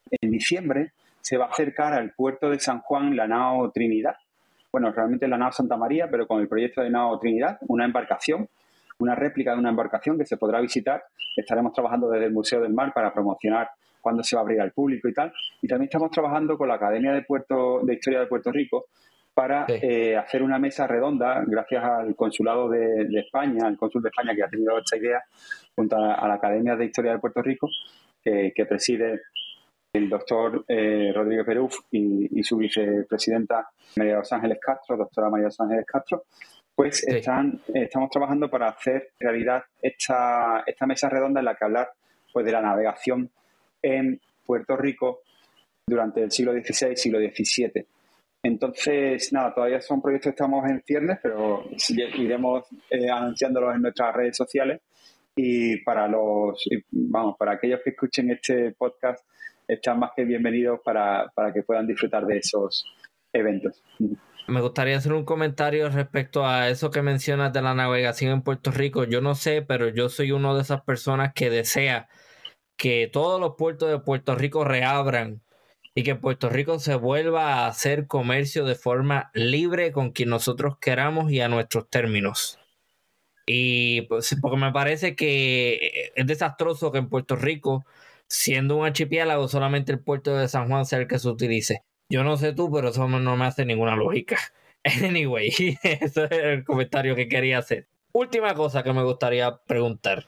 Speaker 2: En diciembre se va a acercar al puerto de San Juan la nao Trinidad. Bueno, realmente la nao Santa María, pero con el proyecto de nao Trinidad, una embarcación, una réplica de una embarcación que se podrá visitar. Estaremos trabajando desde el Museo del Mar para promocionar cuándo se va a abrir al público y tal. Y también estamos trabajando con la Academia de, Puerto, de Historia de Puerto Rico para eh, hacer una mesa redonda, gracias al Consulado de, España, al Cónsul de España que ha tenido esta idea, junto a, la Academia de Historia de Puerto Rico, que preside el doctor eh, Rodríguez Peruf y, su vicepresidenta María Los Ángeles Castro, doctora María Los Ángeles Castro, pues están, estamos trabajando para hacer realidad esta, esta mesa redonda en la que hablar pues, de la navegación en Puerto Rico durante el siglo XVI, siglo XVII. Entonces, nada, todavía son proyectos que estamos en ciernes, pero iremos eh, anunciándolos en nuestras redes sociales. Y para los, vamos, para aquellos que escuchen este podcast, están más que bienvenidos para, para que puedan disfrutar de esos eventos.
Speaker 1: Me gustaría hacer un comentario respecto a eso que mencionas de la navegación en Puerto Rico. Yo no sé, pero yo soy una de esas personas que desea que todos los puertos de Puerto Rico reabran y que Puerto Rico se vuelva a hacer comercio de forma libre con quien nosotros queramos y a nuestros términos. Y pues, porque me parece que es desastroso que en Puerto Rico, siendo un archipiélago, solamente el puerto de San Juan sea el que se utilice. Yo no sé tú, pero eso no me hace ninguna lógica. Anyway, ese es el comentario que quería hacer. Última cosa que me gustaría preguntar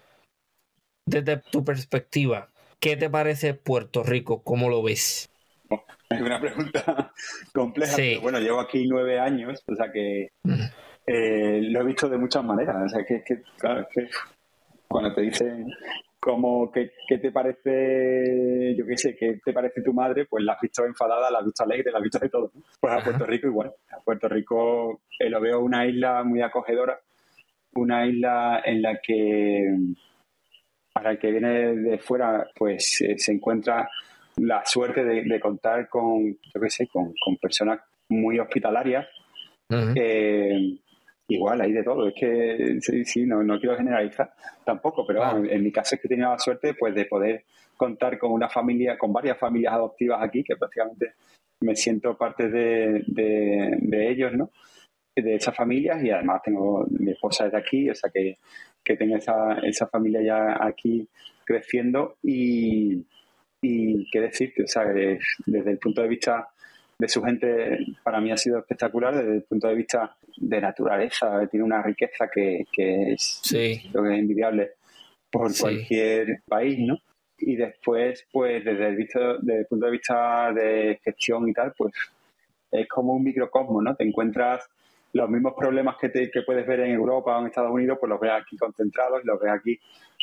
Speaker 1: desde tu perspectiva, ¿qué te parece Puerto Rico? ¿Cómo lo ves?
Speaker 2: Es una pregunta compleja. bueno, llevo aquí nueve años, o sea que eh, lo he visto de muchas maneras. O sea que, claro, que cuando te dicen como que, te parece, yo qué sé, que te parece tu madre, pues la has visto enfadada, la has visto alegre, la has visto de todo. Pues a Puerto Rico igual. A Puerto Rico eh, lo veo una isla muy acogedora, una isla en la que para el que viene de fuera, pues eh, se encuentra la suerte de, contar con, yo qué sé, con, personas muy hospitalarias. Igual, hay de todo. Es que sí, sí no, no quiero generalizar tampoco, pero en, mi caso es que he tenido la suerte pues, de poder contar con una familia, con varias familias adoptivas aquí, que prácticamente me siento parte de, de, ellos, ¿no? De esas familias y además tengo, mi esposa es de aquí, o sea que, que tengo esa, esa familia ya aquí creciendo y, y qué decirte, o sea, desde el punto de vista de su gente para mí ha sido espectacular desde el punto de vista de naturaleza, tiene una riqueza que, es, lo que es envidiable por cualquier país, ¿no? Y después, pues desde el, visto, desde el punto de vista de gestión y tal, pues es como un microcosmo, ¿no? Te encuentras los mismos problemas que, te, que puedes ver en Europa o en Estados Unidos, pues los ves aquí concentrados y los ves aquí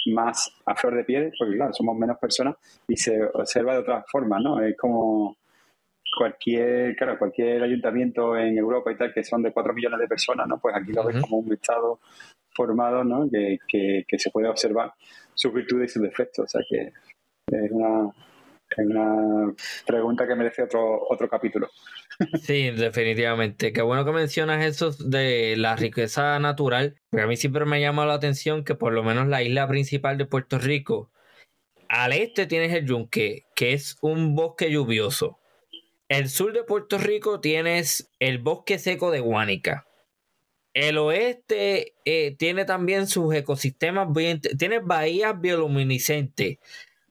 Speaker 2: más a flor de piel, porque claro, somos menos personas y se observa de otra forma, ¿no? Es como cualquier, claro, cualquier ayuntamiento en Europa y tal, que son de 4 millones de personas, ¿no? Pues aquí lo ves como un estado formado, ¿no? Que, que, se puede observar sus virtudes y sus defectos. O sea que es una, es una pregunta que merece otro, otro capítulo.
Speaker 1: Sí, definitivamente. Qué bueno que mencionas eso de la riqueza natural, porque a mí siempre me ha llamado la atención que por lo menos la isla principal de Puerto Rico, al este tienes el Yunque, que es un bosque lluvioso el sur de Puerto Rico tienes el bosque seco de Guánica. El oeste eh, tiene también sus ecosistemas. Tienes bahías bioluminiscentes,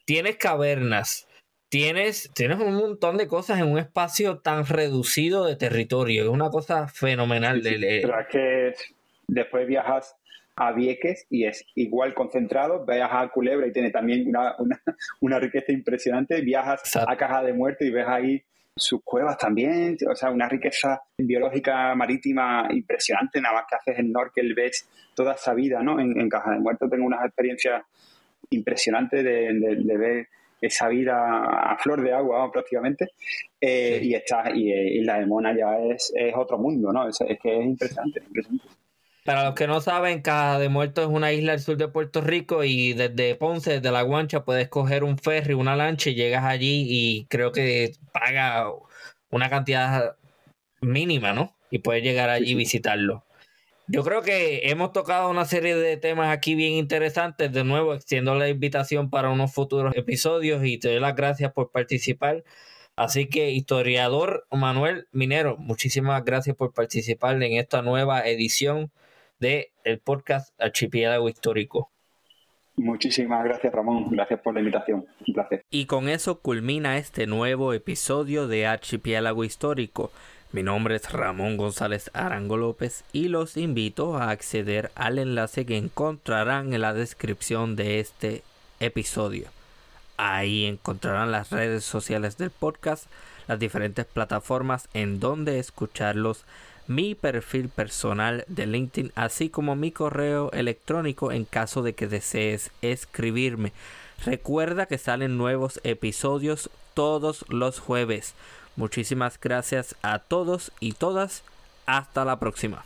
Speaker 1: tienes cavernas, tienes, tienes un montón de cosas en un espacio tan reducido de territorio. Es una cosa fenomenal. de,
Speaker 2: pero es que después viajas a Vieques y es igual concentrado, viajas a Culebra y tiene también una, riqueza impresionante, viajas a Caja de Muerte y ves ahí sus cuevas también, o sea, una riqueza biológica marítima impresionante, nada más que haces el snorkel, ves toda esa vida, ¿no? En, Caja de Muertos tengo unas experiencias impresionantes de, ver esa vida a flor de agua prácticamente eh, y está y, la de Mona ya es, otro mundo, ¿no? Es, que es impresionante, impresionante.
Speaker 1: Para los que no saben, Caja de Muertos es una isla al sur de Puerto Rico y desde Ponce, desde La Guancha, puedes coger un ferry, una lancha y llegas allí y creo que paga una cantidad mínima, ¿no? Y puedes llegar allí y visitarlo. Yo creo que hemos tocado una serie de temas aquí bien interesantes. De nuevo, extiendo la invitación para unos futuros episodios y te doy las gracias por participar. Así que, historiador Manuel Minero, muchísimas gracias por participar en esta nueva edición de el podcast Archipiélago Histórico.
Speaker 2: Muchísimas gracias Ramón, gracias por la invitación, un placer.
Speaker 1: Y con eso culmina este nuevo episodio de Archipiélago Histórico. Mi nombre es Ramón González Arango López y los invito a acceder al enlace que encontrarán en la descripción de este episodio. Ahí encontrarán las redes sociales del podcast, las diferentes plataformas en donde escucharlos mi perfil personal de LinkedIn, así como mi correo electrónico en caso de que desees escribirme. Recuerda que salen nuevos episodios todos los jueves. Muchísimas gracias a todos y todas. Hasta la próxima.